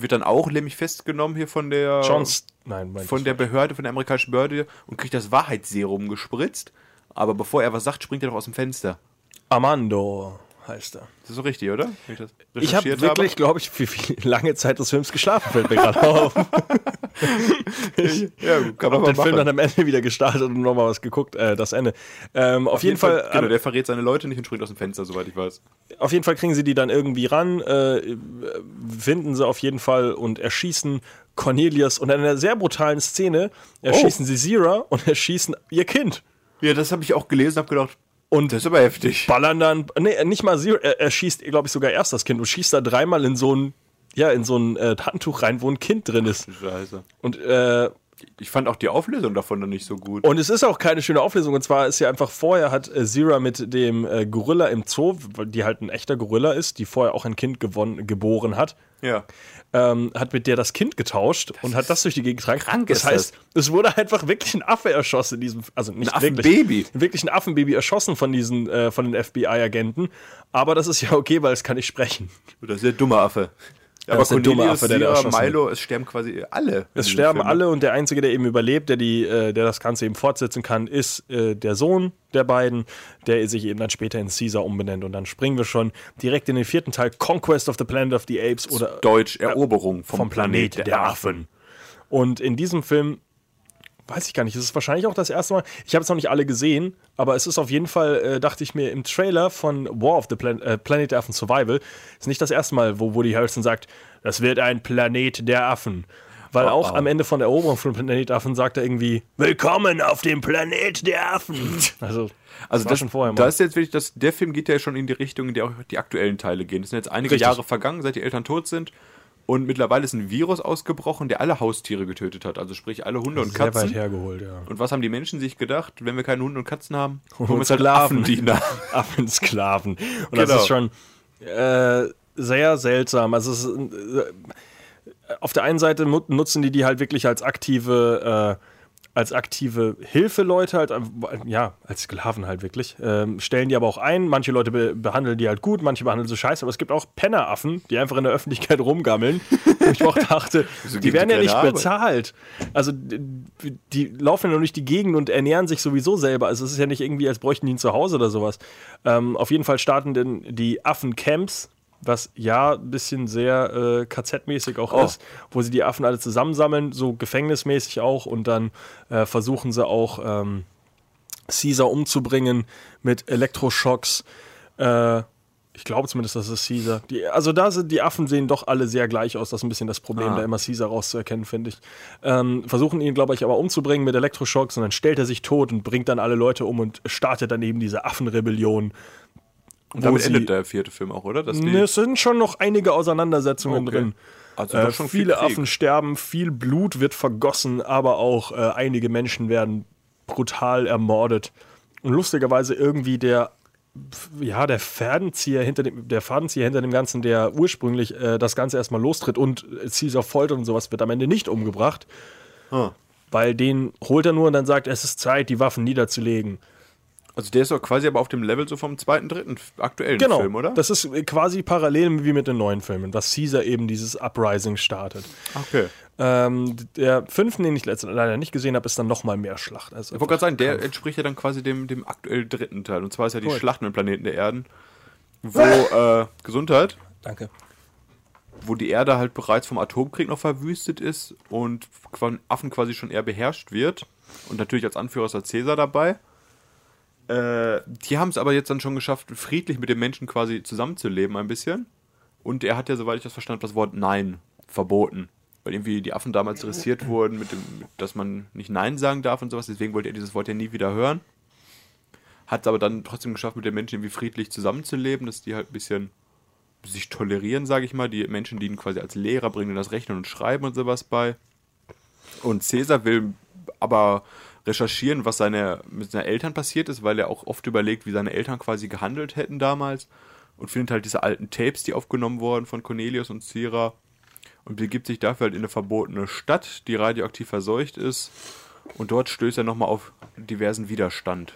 wird dann auch nämlich festgenommen hier von der. John, St- nein, von der Behörde, von der amerikanischen Behörde und kriegt das Wahrheitsserum gespritzt. Aber bevor er was sagt, springt er doch aus dem Fenster. Armando heißt er. Das ist so richtig, oder? Ich Ich habe recherchiert wirklich, glaube ich, für viel, lange Zeit des Films geschlafen, fällt mir gerade auf. ich Ja, kann habe den mal Film machen. dann am Ende wieder gestartet und nochmal was geguckt, äh, das Ende. Ähm, auf, jeden Fall, Genau, der verrät seine Leute nicht und springt aus dem Fenster, soweit ich weiß. auf jeden Fall kriegen sie die dann irgendwie ran, äh, finden sie auf jeden Fall und erschießen Cornelius und in einer sehr brutalen Szene erschießen sie Zira und erschießen ihr Kind. Ja, das habe ich auch gelesen, habe gedacht, Und das ist aber heftig. ballern dann, nee, nicht mal Zero, er, er schießt, glaube ich, sogar erst das Kind und schießt da dreimal in so ein ja, in so ein äh, Handtuch rein, wo ein Kind drin ist. Scheiße. Und, äh, Ich fand auch die Auflösung davon dann nicht so gut. und es ist auch keine schöne Auflösung. Und zwar ist ja einfach vorher hat äh, Zira mit dem äh, Gorilla im Zoo, die halt ein echter Gorilla ist, die vorher auch ein Kind gewonnen, geboren hat, ja. ähm, hat mit der das Kind getauscht und hat das durch die Gegend getragen. krank das heißt, es wurde einfach wirklich ein Affe erschossen in diesem, also nicht Ein wirklich, Affenbaby. wirklich ein Affenbaby erschossen von diesen, äh, von den FBI-Agenten. Aber das ist ja okay, weil es kann nicht sprechen. Das ist der dumme Affe. Ja, der dumme Cornelius, Affe, der Sierra, wird. Milo, es sterben quasi alle. Es sterben Film. alle und der Einzige, der eben überlebt, der, die, äh, der das Ganze eben fortsetzen kann, ist äh, der Sohn der beiden, der sich eben dann später in Caesar umbenennt. Und dann springen wir schon direkt in den vierten Teil, Conquest of the Planet of the Apes oder Deutsch, Eroberung vom, vom Planet der, Affen. Und in diesem Film, weiß ich gar nicht, es ist wahrscheinlich auch das erste Mal, ich habe es noch nicht alle gesehen, aber es ist auf jeden Fall, äh, dachte ich mir, im Trailer von War of the Plan äh, Planet der Affen Survival, ist nicht das erste Mal, wo Woody Harrelson sagt, das wird ein Planet der Affen. Weil Oh, auch oh. am Ende von der Eroberung von Planet der Affen sagt er irgendwie, Willkommen auf dem Planet der Affen. Also, Also war das, schon vorher mal. da ist jetzt wirklich, das, der Film geht ja schon in die Richtung, in der auch die aktuellen Teile gehen. Es sind jetzt einige Richtig. Jahre vergangen, seit die Eltern tot sind. Und mittlerweile ist ein Virus ausgebrochen, der alle Haustiere getötet hat. Also sprich alle Hunde und sehr weit Katzen. hergeholt, ja. Und was haben die Menschen sich gedacht, wenn wir keine Hunde und Katzen haben? Holen wir uns halt Sklaven. Affendiener. Affensklaven. Und das Genau. ist schon äh, sehr seltsam. Also es ist, äh, auf der einen Seite nutzen die die halt wirklich als aktive, äh, als aktive Hilfeleute, halt, äh, ja, als Sklaven halt wirklich. Ähm, stellen die aber auch ein. Manche Leute be behandeln die halt gut, manche behandeln sie scheiße. Aber es gibt auch Penneraffen, die einfach in der Öffentlichkeit rumgammeln. Wo ich auch dachte, Wieso die werden die ja nicht Arbeit? bezahlt. Also die, die laufen ja nur durch die Gegend und ernähren sich sowieso selber. Also es ist ja nicht irgendwie, als bräuchten die ein Zuhause oder sowas. Ähm, auf jeden Fall starten denn die Affencamps, was ja ein bisschen sehr äh, KZ-mäßig auch Oh. ist, wo sie die Affen alle zusammensammeln, so gefängnismäßig auch und dann äh, versuchen sie auch ähm, Caesar umzubringen mit Elektroschocks. Äh, ich glaube zumindest, das ist Caesar. Die, also da sind die Affen sehen doch alle sehr gleich aus. Das ist ein bisschen das Problem, Ah. da immer Caesar rauszuerkennen, finde ich. Ähm, versuchen ihn, glaube ich, aber umzubringen mit Elektroschocks und dann stellt er sich tot und bringt dann alle Leute um und startet dann eben diese Affenrebellion. Und wo damit sie- endet der vierte Film auch, oder? Dass Ne, es sind schon noch einige Auseinandersetzungen Okay. drin. also Äh, schon viel viele Krieg. Affen sterben, viel Blut wird vergossen, aber auch äh, einige Menschen werden brutal ermordet. Und lustigerweise irgendwie der, ja, der Fadenzieher hinter dem, der Fadenzieher hinter dem Ganzen, der ursprünglich äh, das Ganze erstmal lostritt und Caesar foltert und sowas, wird am Ende nicht umgebracht. Ah. Weil den holt er nur und dann sagt, es ist Zeit, die Waffen niederzulegen. Also der ist doch quasi aber auf dem Level so vom zweiten, dritten aktuellen Genau, Film, oder? das ist quasi parallel wie mit den neuen Filmen, dass Caesar eben dieses Uprising startet. okay. Ähm, der fünften, den ich leider nicht gesehen habe, ist dann noch mal mehr Schlacht. Also Ich wollte gerade sagen, der entspricht ja dann quasi dem, dem aktuell dritten Teil. Und zwar ist ja die Cool. Schlacht mit dem Planeten der Erden, wo äh, Gesundheit, Danke. wo die Erde halt bereits vom Atomkrieg noch verwüstet ist und von Affen quasi schon eher beherrscht wird. Und natürlich als Anführer ist der Cäsar dabei. Äh, die haben es aber jetzt dann schon geschafft, friedlich mit den Menschen quasi zusammenzuleben ein bisschen. Und er hat ja, soweit ich das verstanden habe, das Wort Nein verboten. Weil irgendwie die Affen damals dressiert wurden, mit dem, dass man nicht Nein sagen darf und sowas. Deswegen wollte er dieses Wort ja nie wieder hören. Hat es aber dann trotzdem geschafft, mit den Menschen irgendwie friedlich zusammenzuleben, dass die halt ein bisschen sich tolerieren, sage ich mal. Die Menschen dienen quasi als Lehrer, bringen das Rechnen und Schreiben und sowas bei. Und Cäsar will aber recherchieren, was seine, mit seinen Eltern passiert ist, weil er auch oft überlegt, wie seine Eltern quasi gehandelt hätten damals. Und findet halt diese alten Tapes, die aufgenommen wurden von Cornelius und Cira. Und begibt sich dafür halt in eine verbotene Stadt, die radioaktiv verseucht ist. Und dort stößt er nochmal auf diversen Widerstand.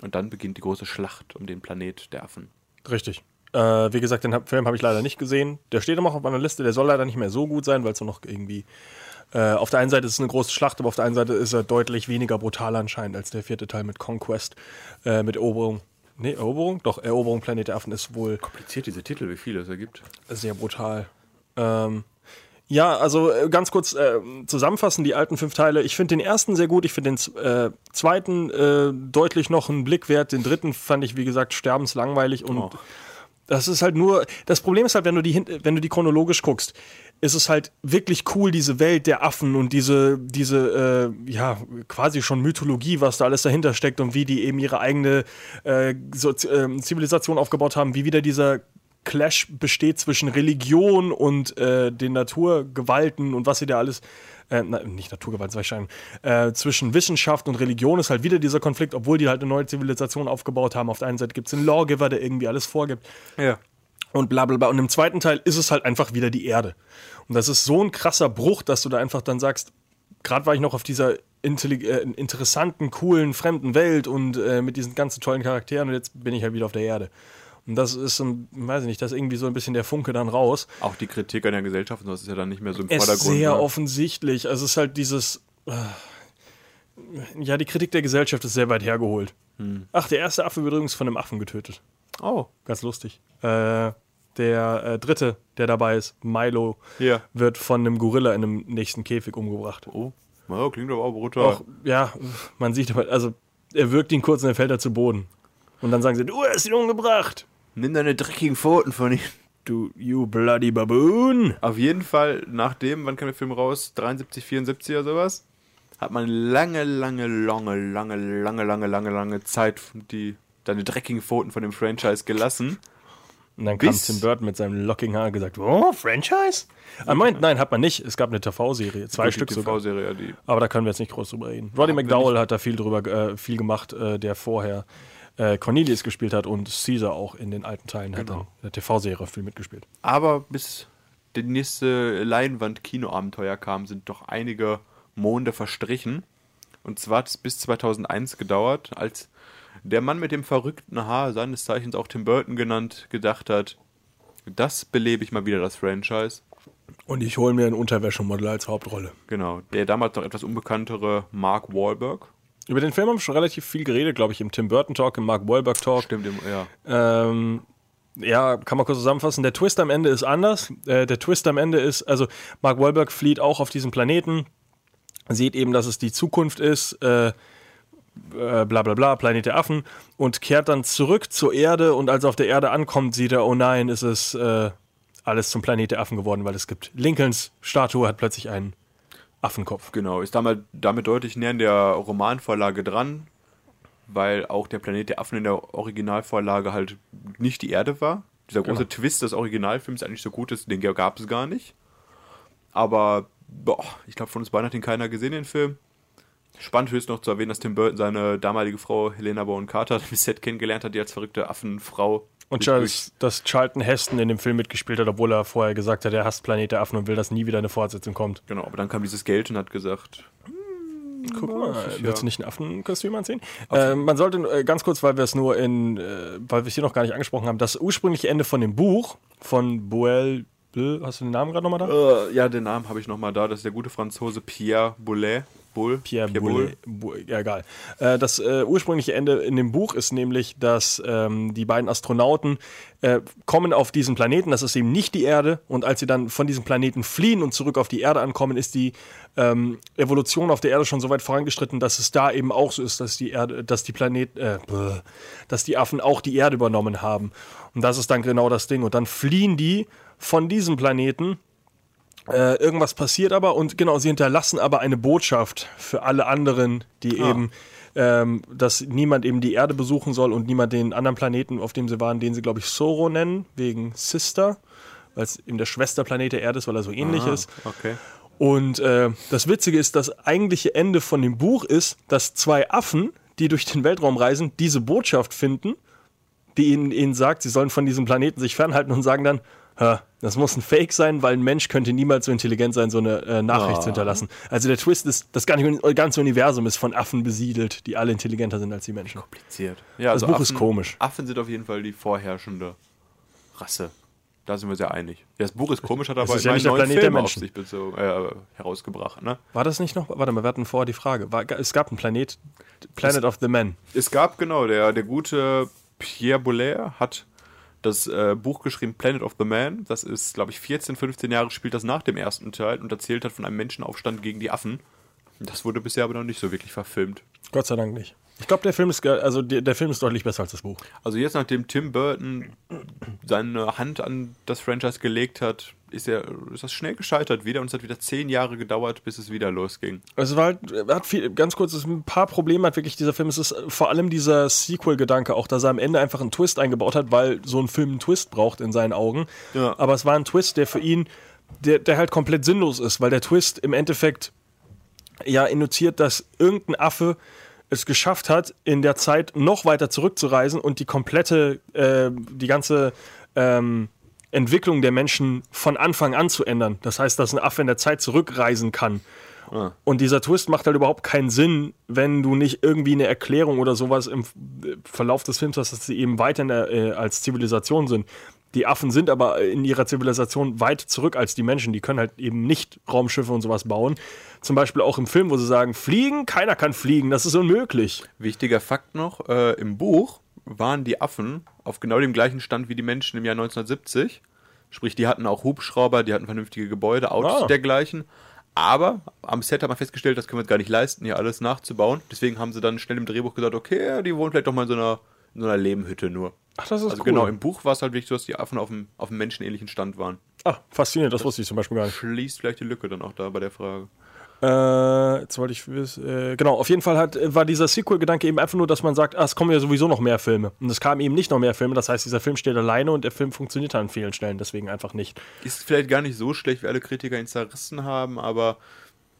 Und dann beginnt die große Schlacht um den Planet der Affen. Richtig. Äh, wie gesagt, den Film habe ich leider nicht gesehen. Der steht immer noch auf meiner Liste. Der soll leider nicht mehr so gut sein, weil es noch irgendwie. Äh, auf der einen Seite ist es eine große Schlacht, aber auf der anderen Seite ist er deutlich weniger brutal anscheinend als der vierte Teil mit Conquest, äh, mit Eroberung. Nee, Eroberung? Doch, Eroberung Planet der Affen ist wohl Kompliziert diese Titel, wie viele es ergibt. sehr brutal. Ähm, ja, also äh, ganz kurz äh, zusammenfassen, die alten fünf Teile. Ich finde den ersten sehr gut, ich finde den äh, zweiten äh, deutlich noch einen Blick wert. Den dritten fand ich, wie gesagt, sterbenslangweilig und Oh. Das ist halt nur, das Problem ist halt, wenn du die, wenn du die chronologisch guckst, ist es halt wirklich cool, diese Welt der Affen und diese, diese, äh, ja, quasi schon Mythologie, was da alles dahinter steckt und wie die eben ihre eigene äh, so, ähm, Zivilisation aufgebaut haben, wie wieder dieser Clash besteht zwischen Religion und äh, den Naturgewalten und was sie da alles, äh, na, nicht Naturgewalt, sag ich schon, äh, zwischen Wissenschaft und Religion ist halt wieder dieser Konflikt, obwohl die halt eine neue Zivilisation aufgebaut haben. Auf der einen Seite gibt es einen Lawgiver, der irgendwie alles vorgibt Ja. und bla bla bla. Und im zweiten Teil ist es halt einfach wieder die Erde. Und das ist so ein krasser Bruch, dass du da einfach dann sagst, gerade war ich noch auf dieser äh, interessanten, coolen, fremden Welt und äh, mit diesen ganzen tollen Charakteren und jetzt bin ich halt wieder auf der Erde. Und das ist, so ein, weiß ich nicht, das ist irgendwie so ein bisschen der Funke dann raus. Auch die Kritik an der Gesellschaft, und das ist ja dann nicht mehr so im Es ist Vordergrund. sehr ne? offensichtlich. Also es ist halt dieses. äh, Ja, die Kritik der Gesellschaft ist sehr weit hergeholt. Hm. Ach, der erste Affe wird übrigens von einem Affen getötet. Oh, Ganz lustig. Äh, der äh, dritte, der dabei ist, Milo, Ja. wird von einem Gorilla in einem nächsten Käfig umgebracht. oh. Ja, klingt aber auch brutal. Auch, ja, man sieht aber, also er wirkt ihn kurz und dann fällt er zu Boden. Und dann sagen sie, du hast ihn umgebracht. Nimm deine dreckigen Pfoten von ihm. Du, you bloody baboon. Auf jeden Fall, nachdem, wann kam der Film raus? 73, 74 oder sowas? Hat man lange, lange, lange, lange, lange, lange, lange, lange Zeit die deine dreckigen Pfoten von dem Franchise gelassen. Und dann kam Tim Burton mit seinem locking Haar und gesagt, oh, Franchise? Ah, Moment, nein, hat man nicht. Es gab eine TV-Serie, zwei Stück. TV-Serie, die. Aber da können wir jetzt nicht groß drüber reden. Roddy McDowell hat da viel drüber, äh, viel gemacht, äh, der vorher äh, Cornelius gespielt hat und Caesar auch in den alten Teilen hat Genau. in der TV-Serie viel mitgespielt. Aber bis der nächste Leinwand-Kinoabenteuer kam, sind doch einige Monde verstrichen. Und zwar hat es bis 2001 gedauert, als der Mann mit dem verrückten Haar, seines Zeichens auch Tim Burton genannt, gedacht hat, das belebe ich mal wieder, das Franchise. Und ich hole mir ein Unterwäschemodel als Hauptrolle. Genau, der damals noch etwas unbekanntere Mark Wahlberg. Über den Film haben wir schon relativ viel geredet, glaube ich, im Tim Burton Talk, im Mark Wahlberg Talk. Stimmt, im- ja. Ähm, ja, kann man kurz zusammenfassen. Der Twist am Ende ist anders. Äh, der Twist am Ende ist, also Mark Wahlberg flieht auch auf diesen Planeten, sieht eben, dass es die Zukunft ist, äh, äh, bla bla bla, Planet der Affen, und kehrt dann zurück zur Erde und als er auf der Erde ankommt, sieht er, oh nein, ist es äh, alles zum Planet der Affen geworden, weil es gibt Lincolns Statue hat plötzlich einen Affenkopf. Genau, ist damit, damit deutlich näher an der Romanvorlage dran, weil auch der Planet der Affen in der Originalvorlage halt nicht die Erde war. Dieser große Twist des Originalfilms eigentlich so gut ist, den gab es gar nicht. Aber, boah, ich glaube, von uns beiden hat ihn keiner gesehen, den Film. Spannend höchst noch zu erwähnen, dass Tim Burton seine damalige Frau Helena Bonham Carter im Set kennengelernt hat, die als verrückte Affenfrau. Und Charles, dass Charlton Heston in dem Film mitgespielt hat, obwohl er vorher gesagt hat, er hasst Planet der Affen und will, dass nie wieder eine Fortsetzung kommt. Genau, aber dann kam dieses Geld und hat gesagt, Guck mal, ja. willst du nicht ein Affenkostüm anziehen? Äh, man sollte äh, ganz kurz, weil wir es nur in, äh, weil wir es hier noch gar nicht angesprochen haben, das ursprüngliche Ende von dem Buch von Boel, Bl- hast du den Namen gerade nochmal da? äh, ja, den Namen habe ich nochmal da, das ist der gute Franzose Pierre Boulez. Bull, Pierre, Boulle. Bu- Ja, egal. Äh, das äh, ursprüngliche Ende in dem Buch ist nämlich, dass ähm, die beiden Astronauten äh, kommen auf diesen Planeten, das ist eben nicht die Erde, und als sie dann von diesem Planeten fliehen und zurück auf die Erde ankommen, ist die ähm, Evolution auf der Erde schon so weit vorangeschritten, dass es da eben auch so ist, dass die Erde, dass die Planet, äh, dass die Affen auch die Erde übernommen haben. Und das ist dann genau das Ding. Und dann fliehen die von diesem Planeten äh, irgendwas passiert aber und genau, sie hinterlassen aber eine Botschaft für alle anderen, die eben, ähm, dass niemand eben die Erde besuchen soll und niemand den anderen Planeten, auf dem sie waren, den sie, glaube ich, Soro nennen, wegen Sister, weil es eben der Schwesterplanet der Erde ist, weil er so ähnlich ist. Okay. Und äh, das Witzige ist, das eigentliche Ende von dem Buch ist, dass zwei Affen, die durch den Weltraum reisen, diese Botschaft finden, die ihnen, ihnen sagt, sie sollen von diesem Planeten sich fernhalten und sagen dann, "Hä, das muss ein Fake sein, weil ein Mensch könnte niemals so intelligent sein, so eine äh, Nachricht zu hinterlassen. Also der Twist ist, das ganze ganze Universum ist von Affen besiedelt, die alle intelligenter sind als die Menschen. kompliziert. Ja, Das Buch ist komisch. Affen sind auf jeden Fall die vorherrschende Rasse. Da sind wir sehr einig. Das Buch ist komisch, hat aber ja der neuen Film auf sich bezogen, äh, herausgebracht. Ne? War das nicht noch? Warte mal, wir hatten vorher die Frage. War, es gab einen Planet, Planet of the Men. Es gab genau, der, der gute Pierre Boulez hat das äh, Buch geschrieben Planet of the Man. Das ist, glaube ich, 14, 15 Jahre spielt das nach dem ersten Teil und erzählt hat von einem Menschenaufstand gegen die Affen. Das wurde bisher aber noch nicht so wirklich verfilmt. Gott sei Dank nicht. Ich glaube, der Film ist, ge- also der, der Film ist deutlich besser als das Buch. Also jetzt, nachdem Tim Burton seine Hand an das Franchise gelegt hat, ist, er, ist das schnell gescheitert wieder und es hat wieder zehn Jahre gedauert, bis es wieder losging. Es war halt, hat viel, ganz kurz, es ein paar Probleme hat wirklich dieser Film. Es ist vor allem dieser Sequel-Gedanke auch, dass er am Ende einfach einen Twist eingebaut hat, weil so ein Film einen Twist braucht in seinen Augen. Ja. Aber es war ein Twist, der für ihn, der, der halt komplett sinnlos ist, weil der Twist im Endeffekt ja induziert, dass irgendein Affe es geschafft hat, in der Zeit noch weiter zurückzureisen und die komplette, äh, die ganze ähm, Entwicklung der Menschen von Anfang an zu ändern. Das heißt, dass ein Affe in der Zeit zurückreisen kann. Und dieser Twist macht halt überhaupt keinen Sinn, wenn du nicht irgendwie eine Erklärung oder sowas im Verlauf des Films hast, dass sie eben weiter der, äh, als Zivilisation sind. Die Affen sind aber in ihrer Zivilisation weit zurück als die Menschen. Die können halt eben nicht Raumschiffe und sowas bauen. Zum Beispiel auch im Film, wo sie sagen, fliegen, keiner kann fliegen, das ist unmöglich. Wichtiger Fakt noch, äh, im Buch waren die Affen auf genau dem gleichen Stand wie die Menschen im Jahr 1970. Sprich, die hatten auch Hubschrauber, die hatten vernünftige Gebäude, Autos Ah. dergleichen. Aber am Set hat man festgestellt, das können wir uns gar nicht leisten, hier alles nachzubauen. Deswegen haben sie dann schnell im Drehbuch gesagt, okay, die wohnen vielleicht doch mal in so einer, in so einer Lehmhütte nur. Ach, das ist Also cool. genau, im Buch war es halt wirklich so, dass die Affen auf einem, auf einem menschenähnlichen Stand waren. Ah, faszinierend, das wusste ich zum Beispiel gar nicht. Schließt vielleicht die Lücke dann auch da bei der Frage. Äh, jetzt wollte ich wissen, äh, genau, auf jeden Fall hat, war dieser Sequel-Gedanke eben einfach nur, dass man sagt, ah, es kommen ja sowieso noch mehr Filme. Und es kamen eben nicht noch mehr Filme, das heißt, dieser Film steht alleine und der Film funktioniert an vielen Stellen, deswegen einfach nicht. Ist vielleicht gar nicht so schlecht, wie alle Kritiker ihn zerrissen haben, aber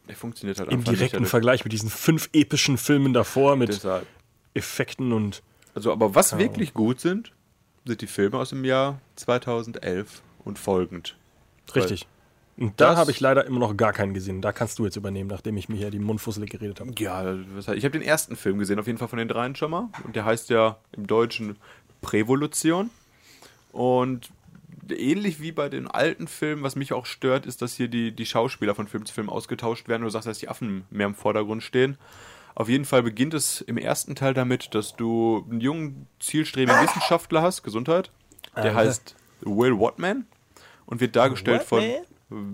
er funktioniert halt Im einfach direkten nicht. Vergleich mit diesen fünf epischen Filmen davor, mit Deshalb. Effekten und. Also, aber was wirklich gut sind, sind die Filme aus dem Jahr 2011 und folgend. Richtig. Und da habe ich leider immer noch gar keinen gesehen. Da kannst du jetzt übernehmen, nachdem ich mir hier die Mundfusselig geredet habe. Ja, ich habe den ersten Film gesehen, auf jeden Fall von den dreien schon mal. Und der heißt ja im Deutschen Prävolution. Und ähnlich wie bei den alten Filmen, was mich auch stört, ist, dass hier die, die Schauspieler von Film zu Film ausgetauscht werden. Du sagst, dass die Affen mehr im Vordergrund stehen. Auf jeden Fall beginnt es im ersten Teil damit, dass du einen jungen, zielstrebigen Wissenschaftler hast, Gesundheit. Der Alter. heißt Will Watman und wird dargestellt von,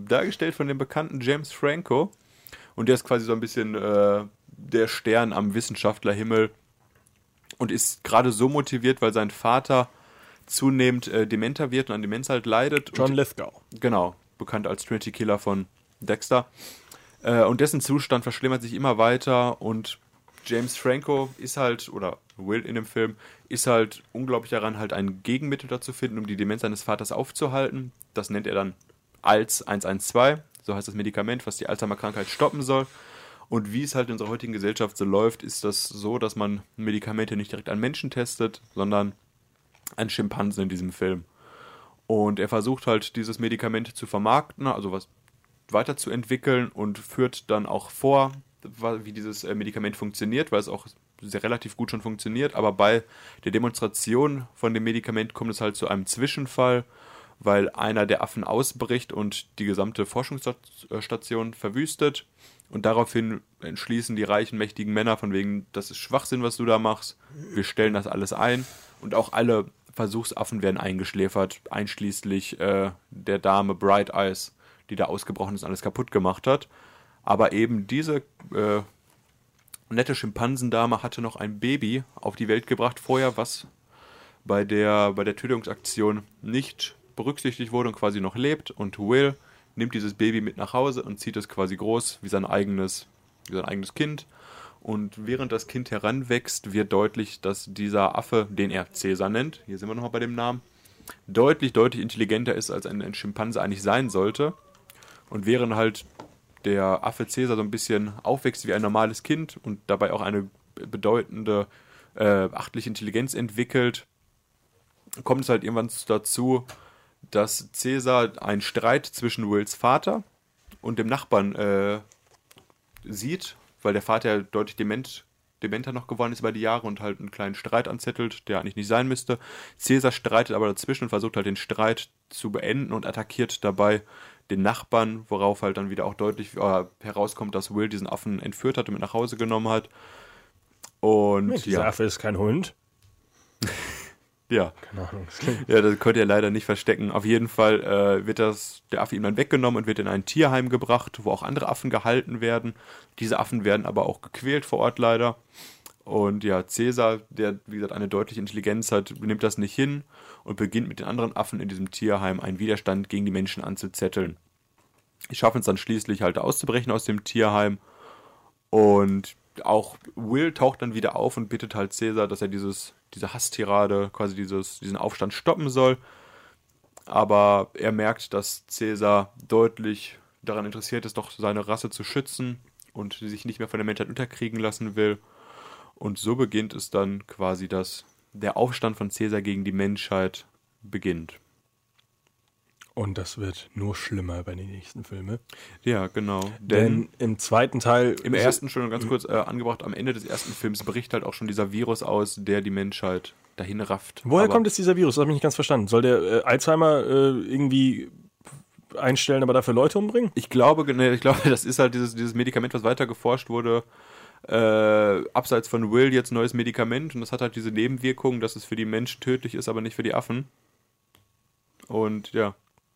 dargestellt von dem bekannten James Franco. Und der ist quasi so ein bisschen äh, der Stern am Wissenschaftlerhimmel und ist gerade so motiviert, weil sein Vater zunehmend äh, dementer wird und an Demenz halt leidet. John und, Lithgow. Genau, bekannt als Trinity Killer von Dexter. Äh, und dessen Zustand verschlimmert sich immer weiter und James Franco ist halt, oder Will in dem Film, ist halt unglaublich daran, halt ein Gegenmittel dazu finden, um die Demenz seines Vaters aufzuhalten. Das nennt er dann als 112, so heißt das Medikament, was die Alzheimer-Krankheit stoppen soll. Und wie es halt in unserer heutigen Gesellschaft so läuft, ist das so, dass man Medikamente nicht direkt an Menschen testet, sondern an Schimpansen in diesem Film. Und er versucht halt, dieses Medikament zu vermarkten, also was weiterzuentwickeln und führt dann auch vor, wie dieses äh, Medikament funktioniert, weil es auch sehr relativ gut schon funktioniert. Aber bei der Demonstration von dem Medikament kommt es halt zu einem Zwischenfall, weil einer der Affen ausbricht und die gesamte Forschungsstation verwüstet. Und daraufhin entschließen die reichen, mächtigen Männer von wegen, das ist Schwachsinn, was du da machst. Wir stellen das alles ein. Und auch alle Versuchsaffen werden eingeschläfert, einschließlich äh, der Dame Bright Eyes, die da ausgebrochen ist und alles kaputt gemacht hat. Aber eben diese äh, nette Schimpansendame hatte noch ein Baby auf die Welt gebracht vorher, was bei der, bei der Tötungsaktion nicht berücksichtigt wurde und quasi noch lebt. Und Will nimmt dieses Baby mit nach Hause und zieht es quasi groß wie sein eigenes, wie sein eigenes Kind. Und während das Kind heranwächst, wird deutlich, dass dieser Affe, den er Cäsar nennt, hier sind wir nochmal bei dem Namen, deutlich, deutlich intelligenter ist, als ein, ein Schimpanse eigentlich sein sollte. Und während halt der Affe Cäsar so ein bisschen aufwächst wie ein normales Kind und dabei auch eine bedeutende äh, achtliche Intelligenz entwickelt, kommt es halt irgendwann dazu, dass Cäsar einen Streit zwischen Wills Vater und dem Nachbarn äh, sieht, weil der Vater ja deutlich dement, dementer noch geworden ist über die Jahre und halt einen kleinen Streit anzettelt, der eigentlich nicht sein müsste. Cäsar streitet aber dazwischen und versucht halt den Streit zu beenden und attackiert dabei den Nachbarn, worauf halt dann wieder auch deutlich äh, herauskommt, dass Will diesen Affen entführt hat und mit nach Hause genommen hat. Und Dieser ja, Affe ist kein Hund. ja. Keine Ahnung. das Ja, das konnte er leider nicht verstecken. Auf jeden Fall äh, wird das, der Affe ihm dann weggenommen und wird in ein Tierheim gebracht, wo auch andere Affen gehalten werden. Diese Affen werden aber auch gequält vor Ort leider. Und ja, Cäsar, der wie gesagt eine deutliche Intelligenz hat, nimmt das nicht hin und beginnt mit den anderen Affen in diesem Tierheim einen Widerstand gegen die Menschen anzuzetteln. Die schaffen es dann schließlich halt auszubrechen aus dem Tierheim und auch Will taucht dann wieder auf und bittet halt Cäsar, dass er dieses, diese Hasstirade, quasi dieses, diesen Aufstand stoppen soll. Aber er merkt, dass Cäsar deutlich daran interessiert ist, doch seine Rasse zu schützen und sich nicht mehr von der Menschheit unterkriegen lassen will. Und so beginnt es dann quasi, dass der Aufstand von Cäsar gegen die Menschheit beginnt. Und das wird nur schlimmer bei den nächsten Filmen. Ja, genau. Denn im zweiten Teil. Im ersten schon ganz kurz äh, angebracht, am Ende des ersten Films bricht halt auch schon dieser Virus aus, der die Menschheit dahin rafft. Woher Aber kommt jetzt dieser Virus? Das habe ich nicht ganz verstanden. Soll der äh, Alzheimer äh, irgendwie einstellen, aber dafür Leute umbringen? Ich glaube, ne, ich glaube, das ist halt dieses, dieses Medikament, was weiter geforscht wurde. Äh, abseits von Will jetzt neues Medikament und das hat halt diese Nebenwirkung, dass es für die Menschen tödlich ist, aber nicht für die Affen. Und ja,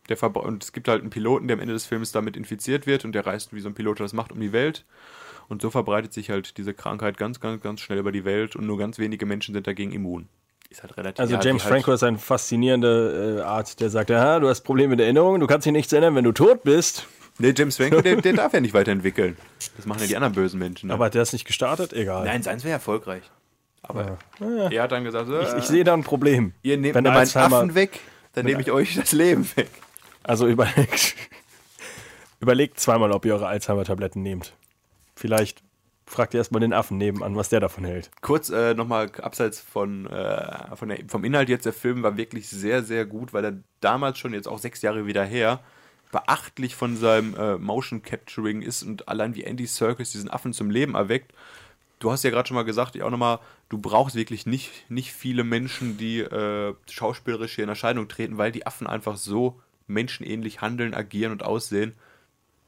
der Verbra und es gibt halt einen Piloten, der am Ende des Films damit infiziert wird und der reist, wie so ein Pilot das macht, um die Welt. Und so verbreitet sich halt diese Krankheit ganz, ganz, ganz schnell über die Welt und nur ganz wenige Menschen sind dagegen immun. Ist halt relativ Also ja, James halt- Franco ist ein faszinierender äh, Arzt, der sagt, ja, du hast Probleme mit der Erinnerung, du kannst dich nichts erinnern, wenn du tot bist. Nee, James Franco, der, der darf ja nicht weiterentwickeln. Das machen ja die anderen bösen Menschen. Ne? Aber hat der es nicht gestartet? Egal. Nein, seins wäre erfolgreich. Aber er hat dann gesagt, so, Ich, ich sehe da ein Problem. ihr nehmt Wenn mir meinen Alzheimer- Affen weg, dann nehme ich euch das Leben weg. Also überlegt, überlegt zweimal, ob ihr eure Alzheimer-Tabletten nehmt. Vielleicht fragt ihr erstmal den Affen nebenan, was der davon hält. Kurz äh, nochmal abseits von, äh, von der, vom Inhalt jetzt, der Film war wirklich sehr, sehr gut, weil er damals schon, jetzt auch sechs Jahre wieder her, beachtlich von seinem äh, Motion Capturing ist und allein wie Andy Serkis diesen Affen zum Leben erweckt. Du hast ja gerade schon mal gesagt, ich auch nochmal, du brauchst wirklich nicht, nicht viele Menschen, die äh, schauspielerisch hier in Erscheinung treten, weil die Affen einfach so menschenähnlich handeln, agieren und aussehen.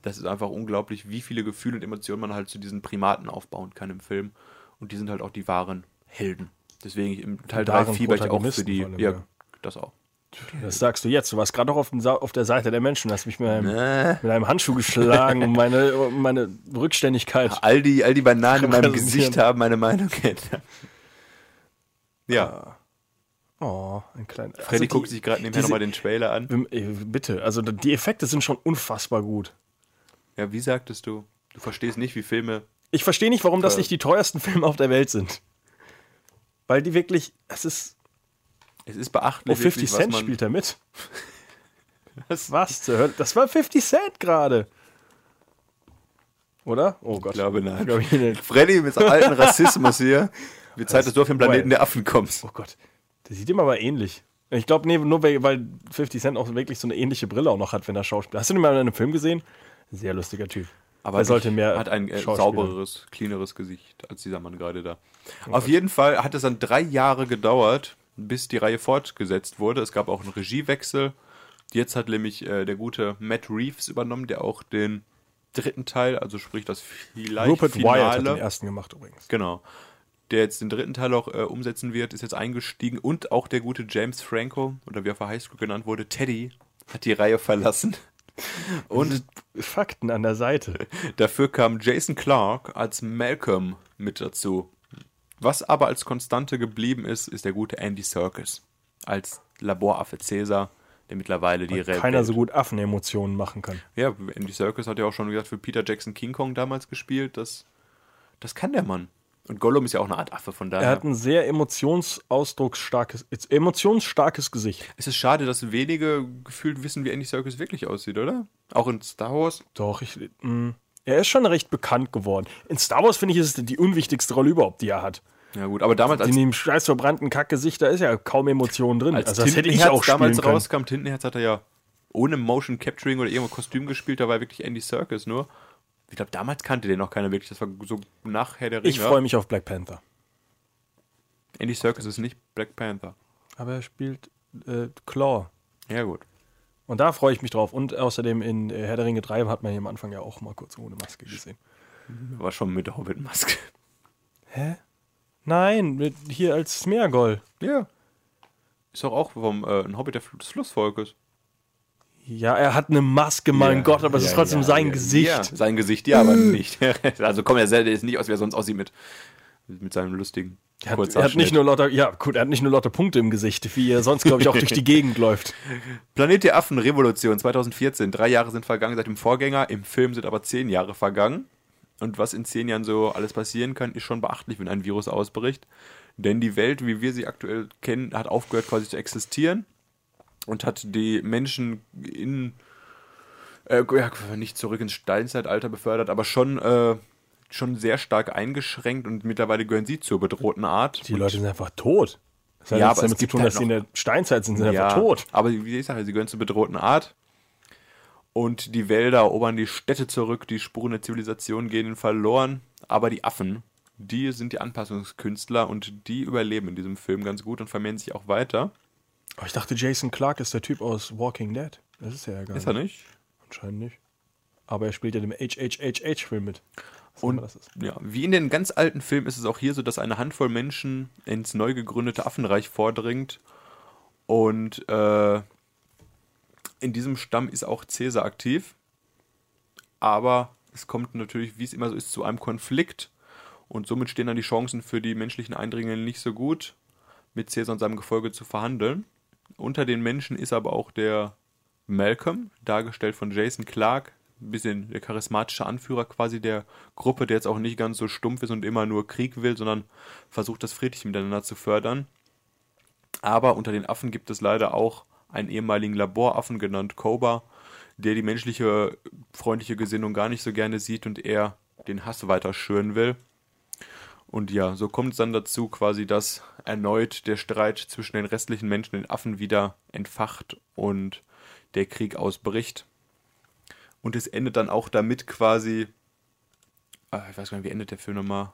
Das ist einfach unglaublich, wie viele Gefühle und Emotionen man halt zu diesen Primaten aufbauen kann im Film. Und die sind halt auch die wahren Helden. Deswegen im Teil Die 3 wahren fieber ich auch für die. allem, ja, ja. das auch. Das sagst du jetzt. Du warst gerade noch auf, auf der Seite der Menschen, hast mich mit einem, mit einem Handschuh geschlagen, um meine, um meine Rückständigkeit. All die, all die Bananen in meinem. Gesicht haben meine Meinung geändert. Ja, Oh, ein kleiner. Freddy also guckt die- sich gerade nebenher nochmal den Trailer an. Ähm, äh, Bitte, also die Effekte sind schon unfassbar gut. Ja, wie sagtest du? Du verstehst nicht, wie Filme. Ich verstehe nicht, warum das Toll. nicht die teuersten Filme auf der Welt sind. Weil die wirklich, es ist, Es ist beachtlich. oh, 50 wirklich, was Cent spielt da mit. Was zur Hölle? Das war 50 Cent gerade. Oder? Oh Gott. Ich glaube, nein. Ich nicht. Freddy mit seinem alten Rassismus hier. Wird Zeit, dass du auf den Planeten der Affen kommst. Oh Gott. Der sieht ihm aber ähnlich. Ich glaube, nee, nur weil, weil 50 Cent auch wirklich so eine ähnliche Brille auch noch hat, wenn er Schauspieler. Hast du den mal in einem Film gesehen? Sehr lustiger Typ. Aber er sollte mehr hat ein äh, saubereres, cleaneres Gesicht als dieser Mann gerade da. Auf jeden Fall hat es dann drei Jahre gedauert, bis die Reihe fortgesetzt wurde. Es gab auch einen Regiewechsel. Jetzt hat nämlich äh, der gute Matt Reeves übernommen, der auch den dritten Teil, also sprich das vielleicht Rupert Finale, Wyatt hat den ersten gemacht übrigens. genau, der jetzt den dritten Teil auch äh, umsetzen wird, ist jetzt eingestiegen und auch der gute James Franco oder wie er für Highschool genannt wurde, Teddy, hat die Reihe verlassen. Und Fakten an der Seite. Dafür kam Jason Clark als Malcolm mit dazu. Was aber als Konstante geblieben ist, ist der gute Andy Serkis als Laboraffe Cäsar, der mittlerweile die Re- Keiner Welt- so gut Affenemotionen machen kann. Ja, Andy Serkis hat ja auch schon gesagt für Peter Jackson King Kong damals gespielt. Das, das kann der Mann. Und Gollum ist ja auch eine Art Affe, von daher. Er hat ein sehr emotionsausdrucksstarkes, emotionsstarkes Gesicht. es ist schade, dass wenige gefühlt wissen, wie Andy Serkis wirklich aussieht, oder? Auch in Star Wars. Doch, ich. Mh, er ist schon recht bekannt geworden. In Star Wars finde ich, ist es die unwichtigste Rolle überhaupt, die er hat. Ja gut, aber damals als, In dem scheiß verbrannten Kackgesicht, da ist ja kaum Emotion drin. als also das hätte ich auch damals können. rauskam, Tintenherz hat er ja ohne Motion Capturing oder irgendwo Kostüm gespielt, da war wirklich Andy Serkis nur. Ich glaube, damals kannte den noch keiner wirklich. Das war so nachher der Ringe. Ich freue mich auf Black Panther. Andy Serkis ist nicht Black Panther. Aber er spielt äh, Claw. Ja gut. Und da freue ich mich drauf. Und außerdem in äh, Herr der Ringe 3 hat man hier am Anfang ja auch mal kurz ohne Maske gesehen. War schon mit der Hobbit-Maske. Hä? Nein, mit, hier als Smeargol. Ja. Ist doch auch vom äh, ein Hobbit des Flussvolkes. Ja, er hat eine Maske, mein Ja, Gott, aber es ja, ist trotzdem ja, sein Gesicht. Ja, sein Gesicht, ja, aber nicht. also kommt er selber jetzt nicht aus, wie er sonst aussieht mit Mit seinem lustigen Er hat, er hat nicht nur lauter, ja gut, er hat nicht nur lauter Punkte im Gesicht, wie er sonst, glaube ich, auch durch die Gegend läuft. Planet der Affen, Revolution 2014. Drei Jahre sind vergangen seit dem Vorgänger. Im Film sind aber zehn Jahre vergangen. Und was in zehn Jahren so alles passieren kann, ist schon beachtlich, wenn ein Virus ausbricht. Denn die Welt, wie wir sie aktuell kennen, hat aufgehört quasi zu existieren und hat die Menschen in äh, ja, nicht zurück ins Steinzeitalter befördert, aber schon äh, schon sehr stark eingeschränkt und mittlerweile gehören sie zur bedrohten Art. Die Und- Leute sind einfach tot. Das hat Ja, aber es damit zu gibt tun, halt dass sie in der Steinzeit sind, sind einfach tot. Aber wie ich sage, sie gehören zur bedrohten Art. Und die Wälder erobern die Städte zurück, die Spuren der Zivilisation gehen verloren. Aber die Affen, die sind die Anpassungskünstler und die überleben in diesem Film ganz gut und vermehren sich auch weiter. Aber ich dachte, Jason Clark ist der Typ aus Walking Dead. Das ist ja gar Ist er nicht. Anscheinend nicht. Aber er spielt ja dem HHHH-Film mit. Was Und immer das ist. ja, wie in den ganz alten Filmen ist es auch hier so, dass eine Handvoll Menschen ins neu gegründete Affenreich vordringt. Und äh, in diesem Stamm ist auch Cäsar aktiv. Aber es kommt natürlich, wie es immer so ist, zu einem Konflikt. Und somit stehen dann die Chancen für die menschlichen Eindringlinge nicht so gut, mit Cäsar und seinem Gefolge zu verhandeln. Unter den Menschen ist aber auch der Malcolm, dargestellt von Jason Clark, ein bisschen der charismatische Anführer quasi der Gruppe, der jetzt auch nicht ganz so stumpf ist und immer nur Krieg will, sondern versucht, das friedlich miteinander zu fördern. Aber unter den Affen gibt es leider auch einen ehemaligen Laboraffen genannt Koba, der die menschliche freundliche Gesinnung gar nicht so gerne sieht und eher den Hass weiter schüren will. Und ja, so kommt es dann dazu quasi, dass erneut der Streit zwischen den restlichen Menschen und den Affen wieder entfacht und der Krieg ausbricht. Und es endet dann auch damit quasi, ah, ich weiß gar nicht, wie endet der Film nochmal?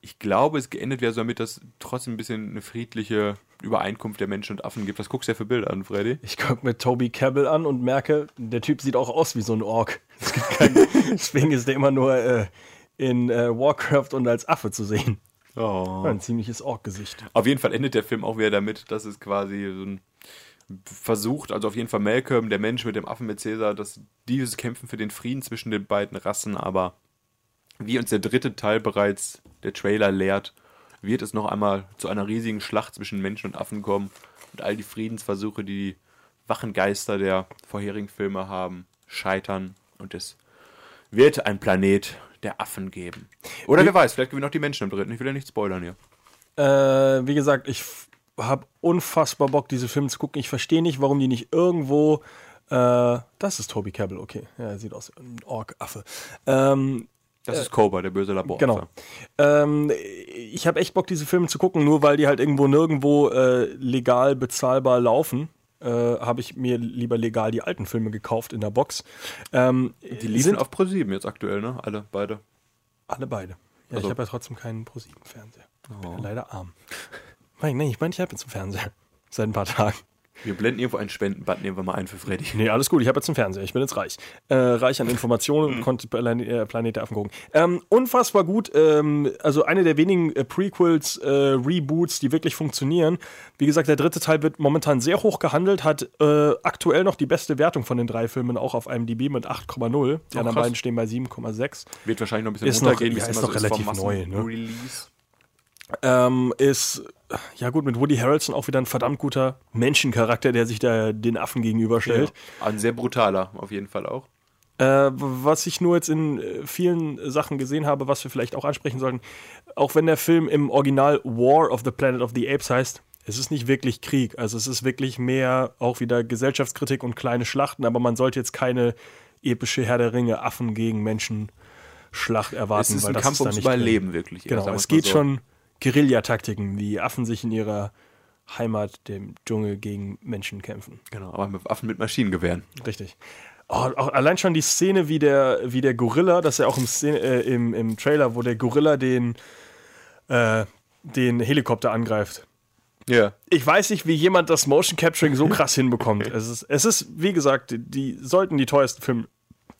Ich glaube, es geendet wäre so damit, dass trotzdem ein bisschen eine friedliche Übereinkunft der Menschen und Affen gibt. Was guckst du ja für Bilder an, Freddy? Ich gucke mir Toby Cabell an und merke, der Typ sieht auch aus wie so ein Ork. Es gibt keinen, deswegen ist der immer nur äh, in äh, Warcraft und als Affe zu sehen. Oh. Ein ziemliches Ork-Gesicht. Auf jeden Fall endet der Film auch wieder damit, dass es quasi so ein versucht, also auf jeden Fall Malcolm, der Mensch mit dem Affen mit Cäsar, dass dieses Kämpfen für den Frieden zwischen den beiden Rassen, aber wie uns der dritte Teil bereits der Trailer lehrt, wird es noch einmal zu einer riesigen Schlacht zwischen Menschen und Affen kommen und all die Friedensversuche, die die wachen Geister der vorherigen Filme haben, scheitern und es wird ein Planet der Affen geben. Oder wer weiß, vielleicht gewinnen auch die Menschen im dritten. Ich will ja nicht spoilern hier. Äh, wie gesagt, ich habe unfassbar Bock, diese Filme zu gucken. Ich verstehe nicht, warum die nicht irgendwo. Äh, das ist Toby Cabell, okay. Ja, er sieht aus wie ein Ork-Affe. Ähm, Das ist Cobra, der böse Labor. Genau. Ähm, ich habe echt Bock, diese Filme zu gucken, nur weil die halt irgendwo nirgendwo äh, legal bezahlbar laufen. Äh, habe ich mir lieber legal die alten Filme gekauft in der Box. Ähm, Die liefen sind auf Pro7 jetzt aktuell, ne? Alle, beide. alle beide. Ja, Also- ich habe ja trotzdem keinen ProSieben-Fernseher. Bin ja leider arm. Nein, nein, ich meine, ich habe jetzt einen Fernseher. Seit ein paar Tagen. Wir blenden irgendwo einen Spendenbutton irgendwann mal ein für Freddy. Nee, alles gut, ich habe jetzt einen Fernseher, ich bin jetzt reich. Äh, reich an Informationen und konnte Plan äh, Planet der Affen gucken. Ähm, unfassbar gut, ähm, also eine der wenigen äh, Prequels, äh, Reboots, die wirklich funktionieren. Wie gesagt, der dritte Teil wird momentan sehr hoch gehandelt, hat äh, aktuell noch die beste Wertung von den drei Filmen, auch auf IMDb mit 8,0. Die anderen beiden stehen bei 7,6. Wird wahrscheinlich noch ein bisschen Ist noch- runtergehen, wie ja, es ist noch so relativ vom neu, ne? Release. Ähm, ist, ja gut, mit Woody Harrelson auch wieder ein verdammt guter Menschencharakter, der sich da den Affen gegenüberstellt. Ein sehr brutaler, auf jeden Fall auch. Äh, was ich nur jetzt in äh, vielen Sachen gesehen habe, was wir vielleicht auch ansprechen sollten, auch wenn der Film im Original War of the Planet of the Apes heißt, es ist nicht wirklich Krieg. Also es ist wirklich mehr auch wieder Gesellschaftskritik und kleine Schlachten, aber man sollte jetzt keine epische Herr der Ringe Affen gegen Menschen Schlacht erwarten, Es ist weil ein das Kampf ums. Überleben, wirklich. Genau, es geht so. schon Guerillataktiken, wie Affen sich in ihrer Heimat, dem Dschungel, gegen Menschen kämpfen. Genau, aber mit Affen mit Maschinengewehren. Richtig. Oh, auch allein schon die Szene, wie der, wie der Gorilla, das ist ja auch im, Szene, äh, im, im Trailer, wo der Gorilla den, äh, den Helikopter angreift. Ja. Ich weiß nicht, wie jemand das Motion Capturing so krass hinbekommt. Es ist, es ist, wie gesagt, die sollten die teuersten Film,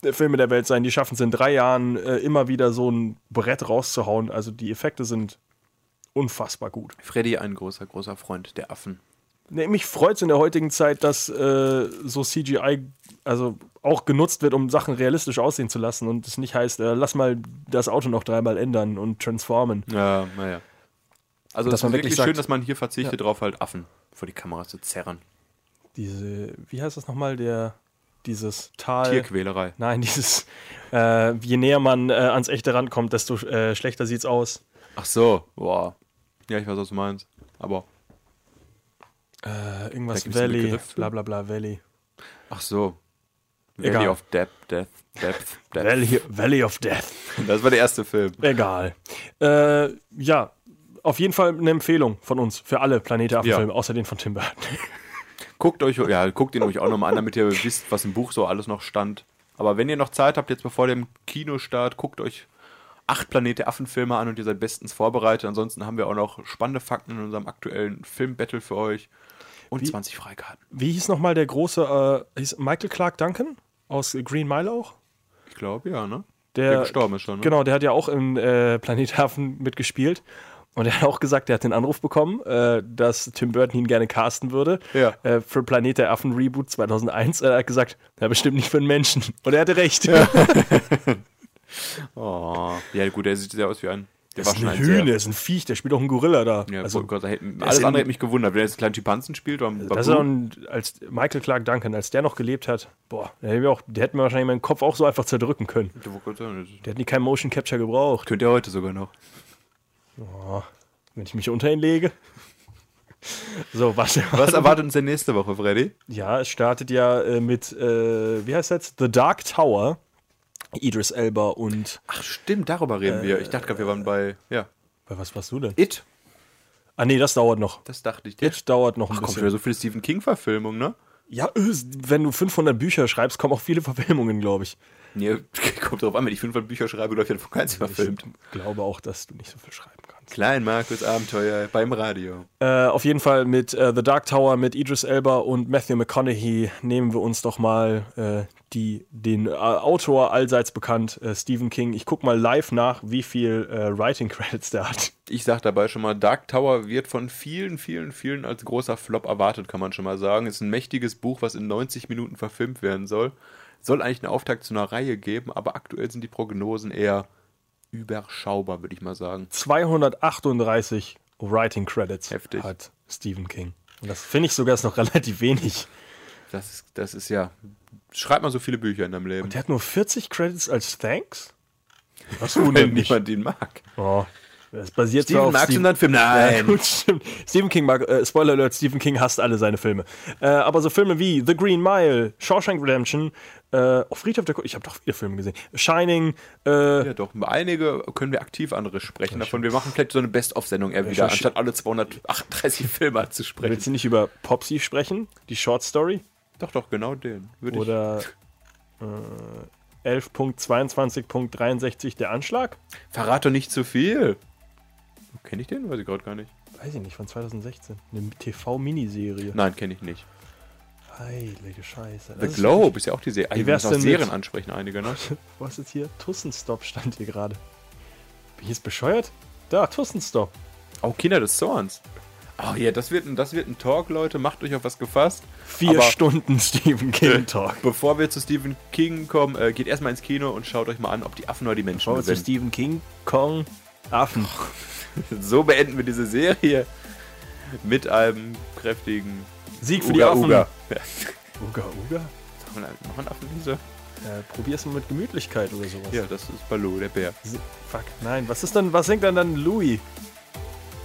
äh, Filme der Welt sein. Die schaffen es in drei Jahren äh, immer wieder so ein Brett rauszuhauen. Also die Effekte sind unfassbar gut. Freddy, ein großer, großer Freund der Affen. Nee, mich freut es in der heutigen Zeit, dass äh, so CGI also auch genutzt wird, um Sachen realistisch aussehen zu lassen und es nicht heißt, äh, lass mal das Auto noch dreimal ändern und transformen. Ja, naja. Also Dass es man ist wirklich wirklich sagt- schön, dass man hier verzichtet drauf, halt Affen vor die Kamera zu zerren. Diese, wie heißt das nochmal, der, dieses Tal. Tierquälerei. Nein, dieses, äh, je näher man äh, ans echte rankommt, desto äh, schlechter sieht's aus. Ach so, boah. Ja, ich weiß, was du meinst. Aber, Äh, irgendwas Valley, für? bla bla bla Valley. ach so. Egal. Valley of Death, Death, Depth, Death. Valley, Valley of Death. Das war der erste Film. Egal. Äh, ja, auf jeden Fall eine Empfehlung von uns für alle Planete Affenfilme, außer den von Tim Burton. Guckt euch, ja, guckt ihn euch auch nochmal an, damit ihr wisst, was im Buch so alles noch stand. Aber wenn ihr noch Zeit habt, jetzt bevor dem Kinostart, guckt euch acht Planete Affenfilme an und ihr seid bestens vorbereitet. Ansonsten haben wir auch noch spannende Fakten in unserem aktuellen Filmbattle für euch. Und 20 Freikarten. Wie hieß nochmal der große, äh, hieß Michael Clark Duncan aus Green Mile auch? Ich glaube, ja, ne? Der, Der gestorben ist schon, ne? Genau, der hat ja auch in äh, Planet Affen mitgespielt. Und er hat auch gesagt, er hat den Anruf bekommen, äh, dass Tim Burton ihn gerne casten würde Ja. äh, für Planet der Affen Reboot 2001. Er hat gesagt, ja, bestimmt nicht für einen Menschen. Und er hatte recht. Oh. Ja, gut, der sieht sehr aus wie ein. Der Das ist ein Hühner, sehr- ist ein Viech, der spielt auch einen Gorilla da. Ja, also, ist alles in- andere hätte mich gewundert, wenn er jetzt einen kleinen Schimpansen spielt oder das ist auch ein, als Michael Clark Duncan, als der noch gelebt hat, boah, der hätte mir, auch, der hätte mir wahrscheinlich meinen Kopf auch so einfach zerdrücken können. Der hätte nie kein Motion Capture gebraucht. Könnt ihr heute sogar noch. Wenn ich mich unter ihn lege. So, was, Was erwartet uns denn nächste Woche, Freddy? Ja, es startet ja äh, mit, äh, wie heißt das? The Dark Tower. Idris Elba und. Ach, stimmt, darüber reden wir. Ich dachte gerade, wir waren bei, ja, Bei was warst du denn? It. Ah, nee, das dauert noch. Das dachte ich. It dauert noch ein Ach, kommt bisschen. wieder so viele Stephen King-Verfilmungen, ne? Ja, äh, wenn du 500 Bücher schreibst, kommen auch viele Verfilmungen, glaube ich. Nee, kommt drauf an, wenn ich 500 Bücher schreibe, läuft ja von keins verfilmt. Ich glaube auch, dass du nicht so viel schreiben kannst. Klein Markus Abenteuer beim Radio. Äh, auf jeden Fall mit äh, The Dark Tower, mit Idris Elba und Matthew McConaughey nehmen wir uns doch mal äh, die, den äh, Autor allseits bekannt, äh, Stephen King. Ich gucke mal live nach, wie viel äh, Writing Credits der hat. Ich sag dabei schon mal, Dark Tower wird von vielen, vielen, vielen als großer Flop erwartet, kann man schon mal sagen. Ist ein mächtiges Buch, was in 90 Minuten verfilmt werden soll. Soll eigentlich einen Auftakt zu einer Reihe geben, aber aktuell sind die Prognosen eher überschaubar, würde ich mal sagen. 238 Writing Credits Heftig. hat Stephen King. Und das finde ich sogar ist noch relativ wenig. Das ist, das ist ja. Schreib mal so viele Bücher in deinem Leben. Der hat nur 40 Credits als Thanks? Was Wenn wundert mich. niemand ihn mag. Oh, das basiert Steven, zwar auf magst du Steve- unseren Film? Ja, Nein. gut, stimmt. Stephen King mag, äh, Spoiler Alert, Stephen King hasst alle seine Filme. Äh, aber so Filme wie The Green Mile, Shawshank Redemption, äh, oh, Friedhof der Ko ich habe doch viele Filme gesehen. Shining, äh, Ja, doch. Einige können wir aktiv andere sprechen. Davon, wir machen vielleicht so eine Best-of-Sendung eher wieder, anstatt alle 238 Filme zu sprechen. willst du nicht über Popsy sprechen? Die Short Story? Doch, doch, genau den. Würde Oder äh, 11.22.63 der Anschlag? ich. Verrat doch nicht zu viel. Kenne ich den? Weiß ich gerade gar nicht. Weiß ich nicht, von 2016. Eine TV-Miniserie. Nein, kenne ich nicht. Heilige Scheiße. The ist Globe ist ja auch die Serie. Wie wär's denn mit- Serien ansprechen einige, ne? Was ist hier? Tussenstop stand hier gerade. Bin ich jetzt bescheuert? Da, Tussenstop. Oh, Kinder des Zorns. Oh ja, das wird, ein, das wird ein Talk, Leute. Macht euch auf was gefasst. Vier Aber- Stunden Stephen King Talk. Bevor wir zu Stephen King kommen, äh, geht erstmal ins Kino und schaut euch mal an, ob die Affen oder die Menschen Schauen wir zu. Stephen King, Kong, Affen. So beenden wir diese Serie mit einem kräftigen Sieg für die Uga Affen. Uga. Ja. Uga, Uga? Sagt man noch einen Affenliese? Äh, probier's mal mit Gemütlichkeit oder sowas. Ja, das ist Baloo, der Bär. Fuck, nein. Was ist dann, was singt dann dann Louis?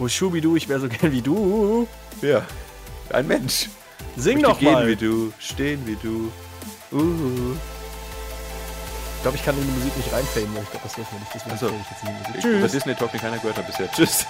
Oh, Schubidu, ich wäre so gern wie du. Ja, ein Mensch. Sing Möchte doch gehen mal. wie du, stehen wie du. Uh. Ich glaube, ich kann in die Musik nicht reinfaden, weil ich glaube, das dürfen wir nicht. Deswegen ich jetzt in die Musik. Ich- Tschüss. Über Disney Talk, den keiner gehört hat bisher. Tschüss.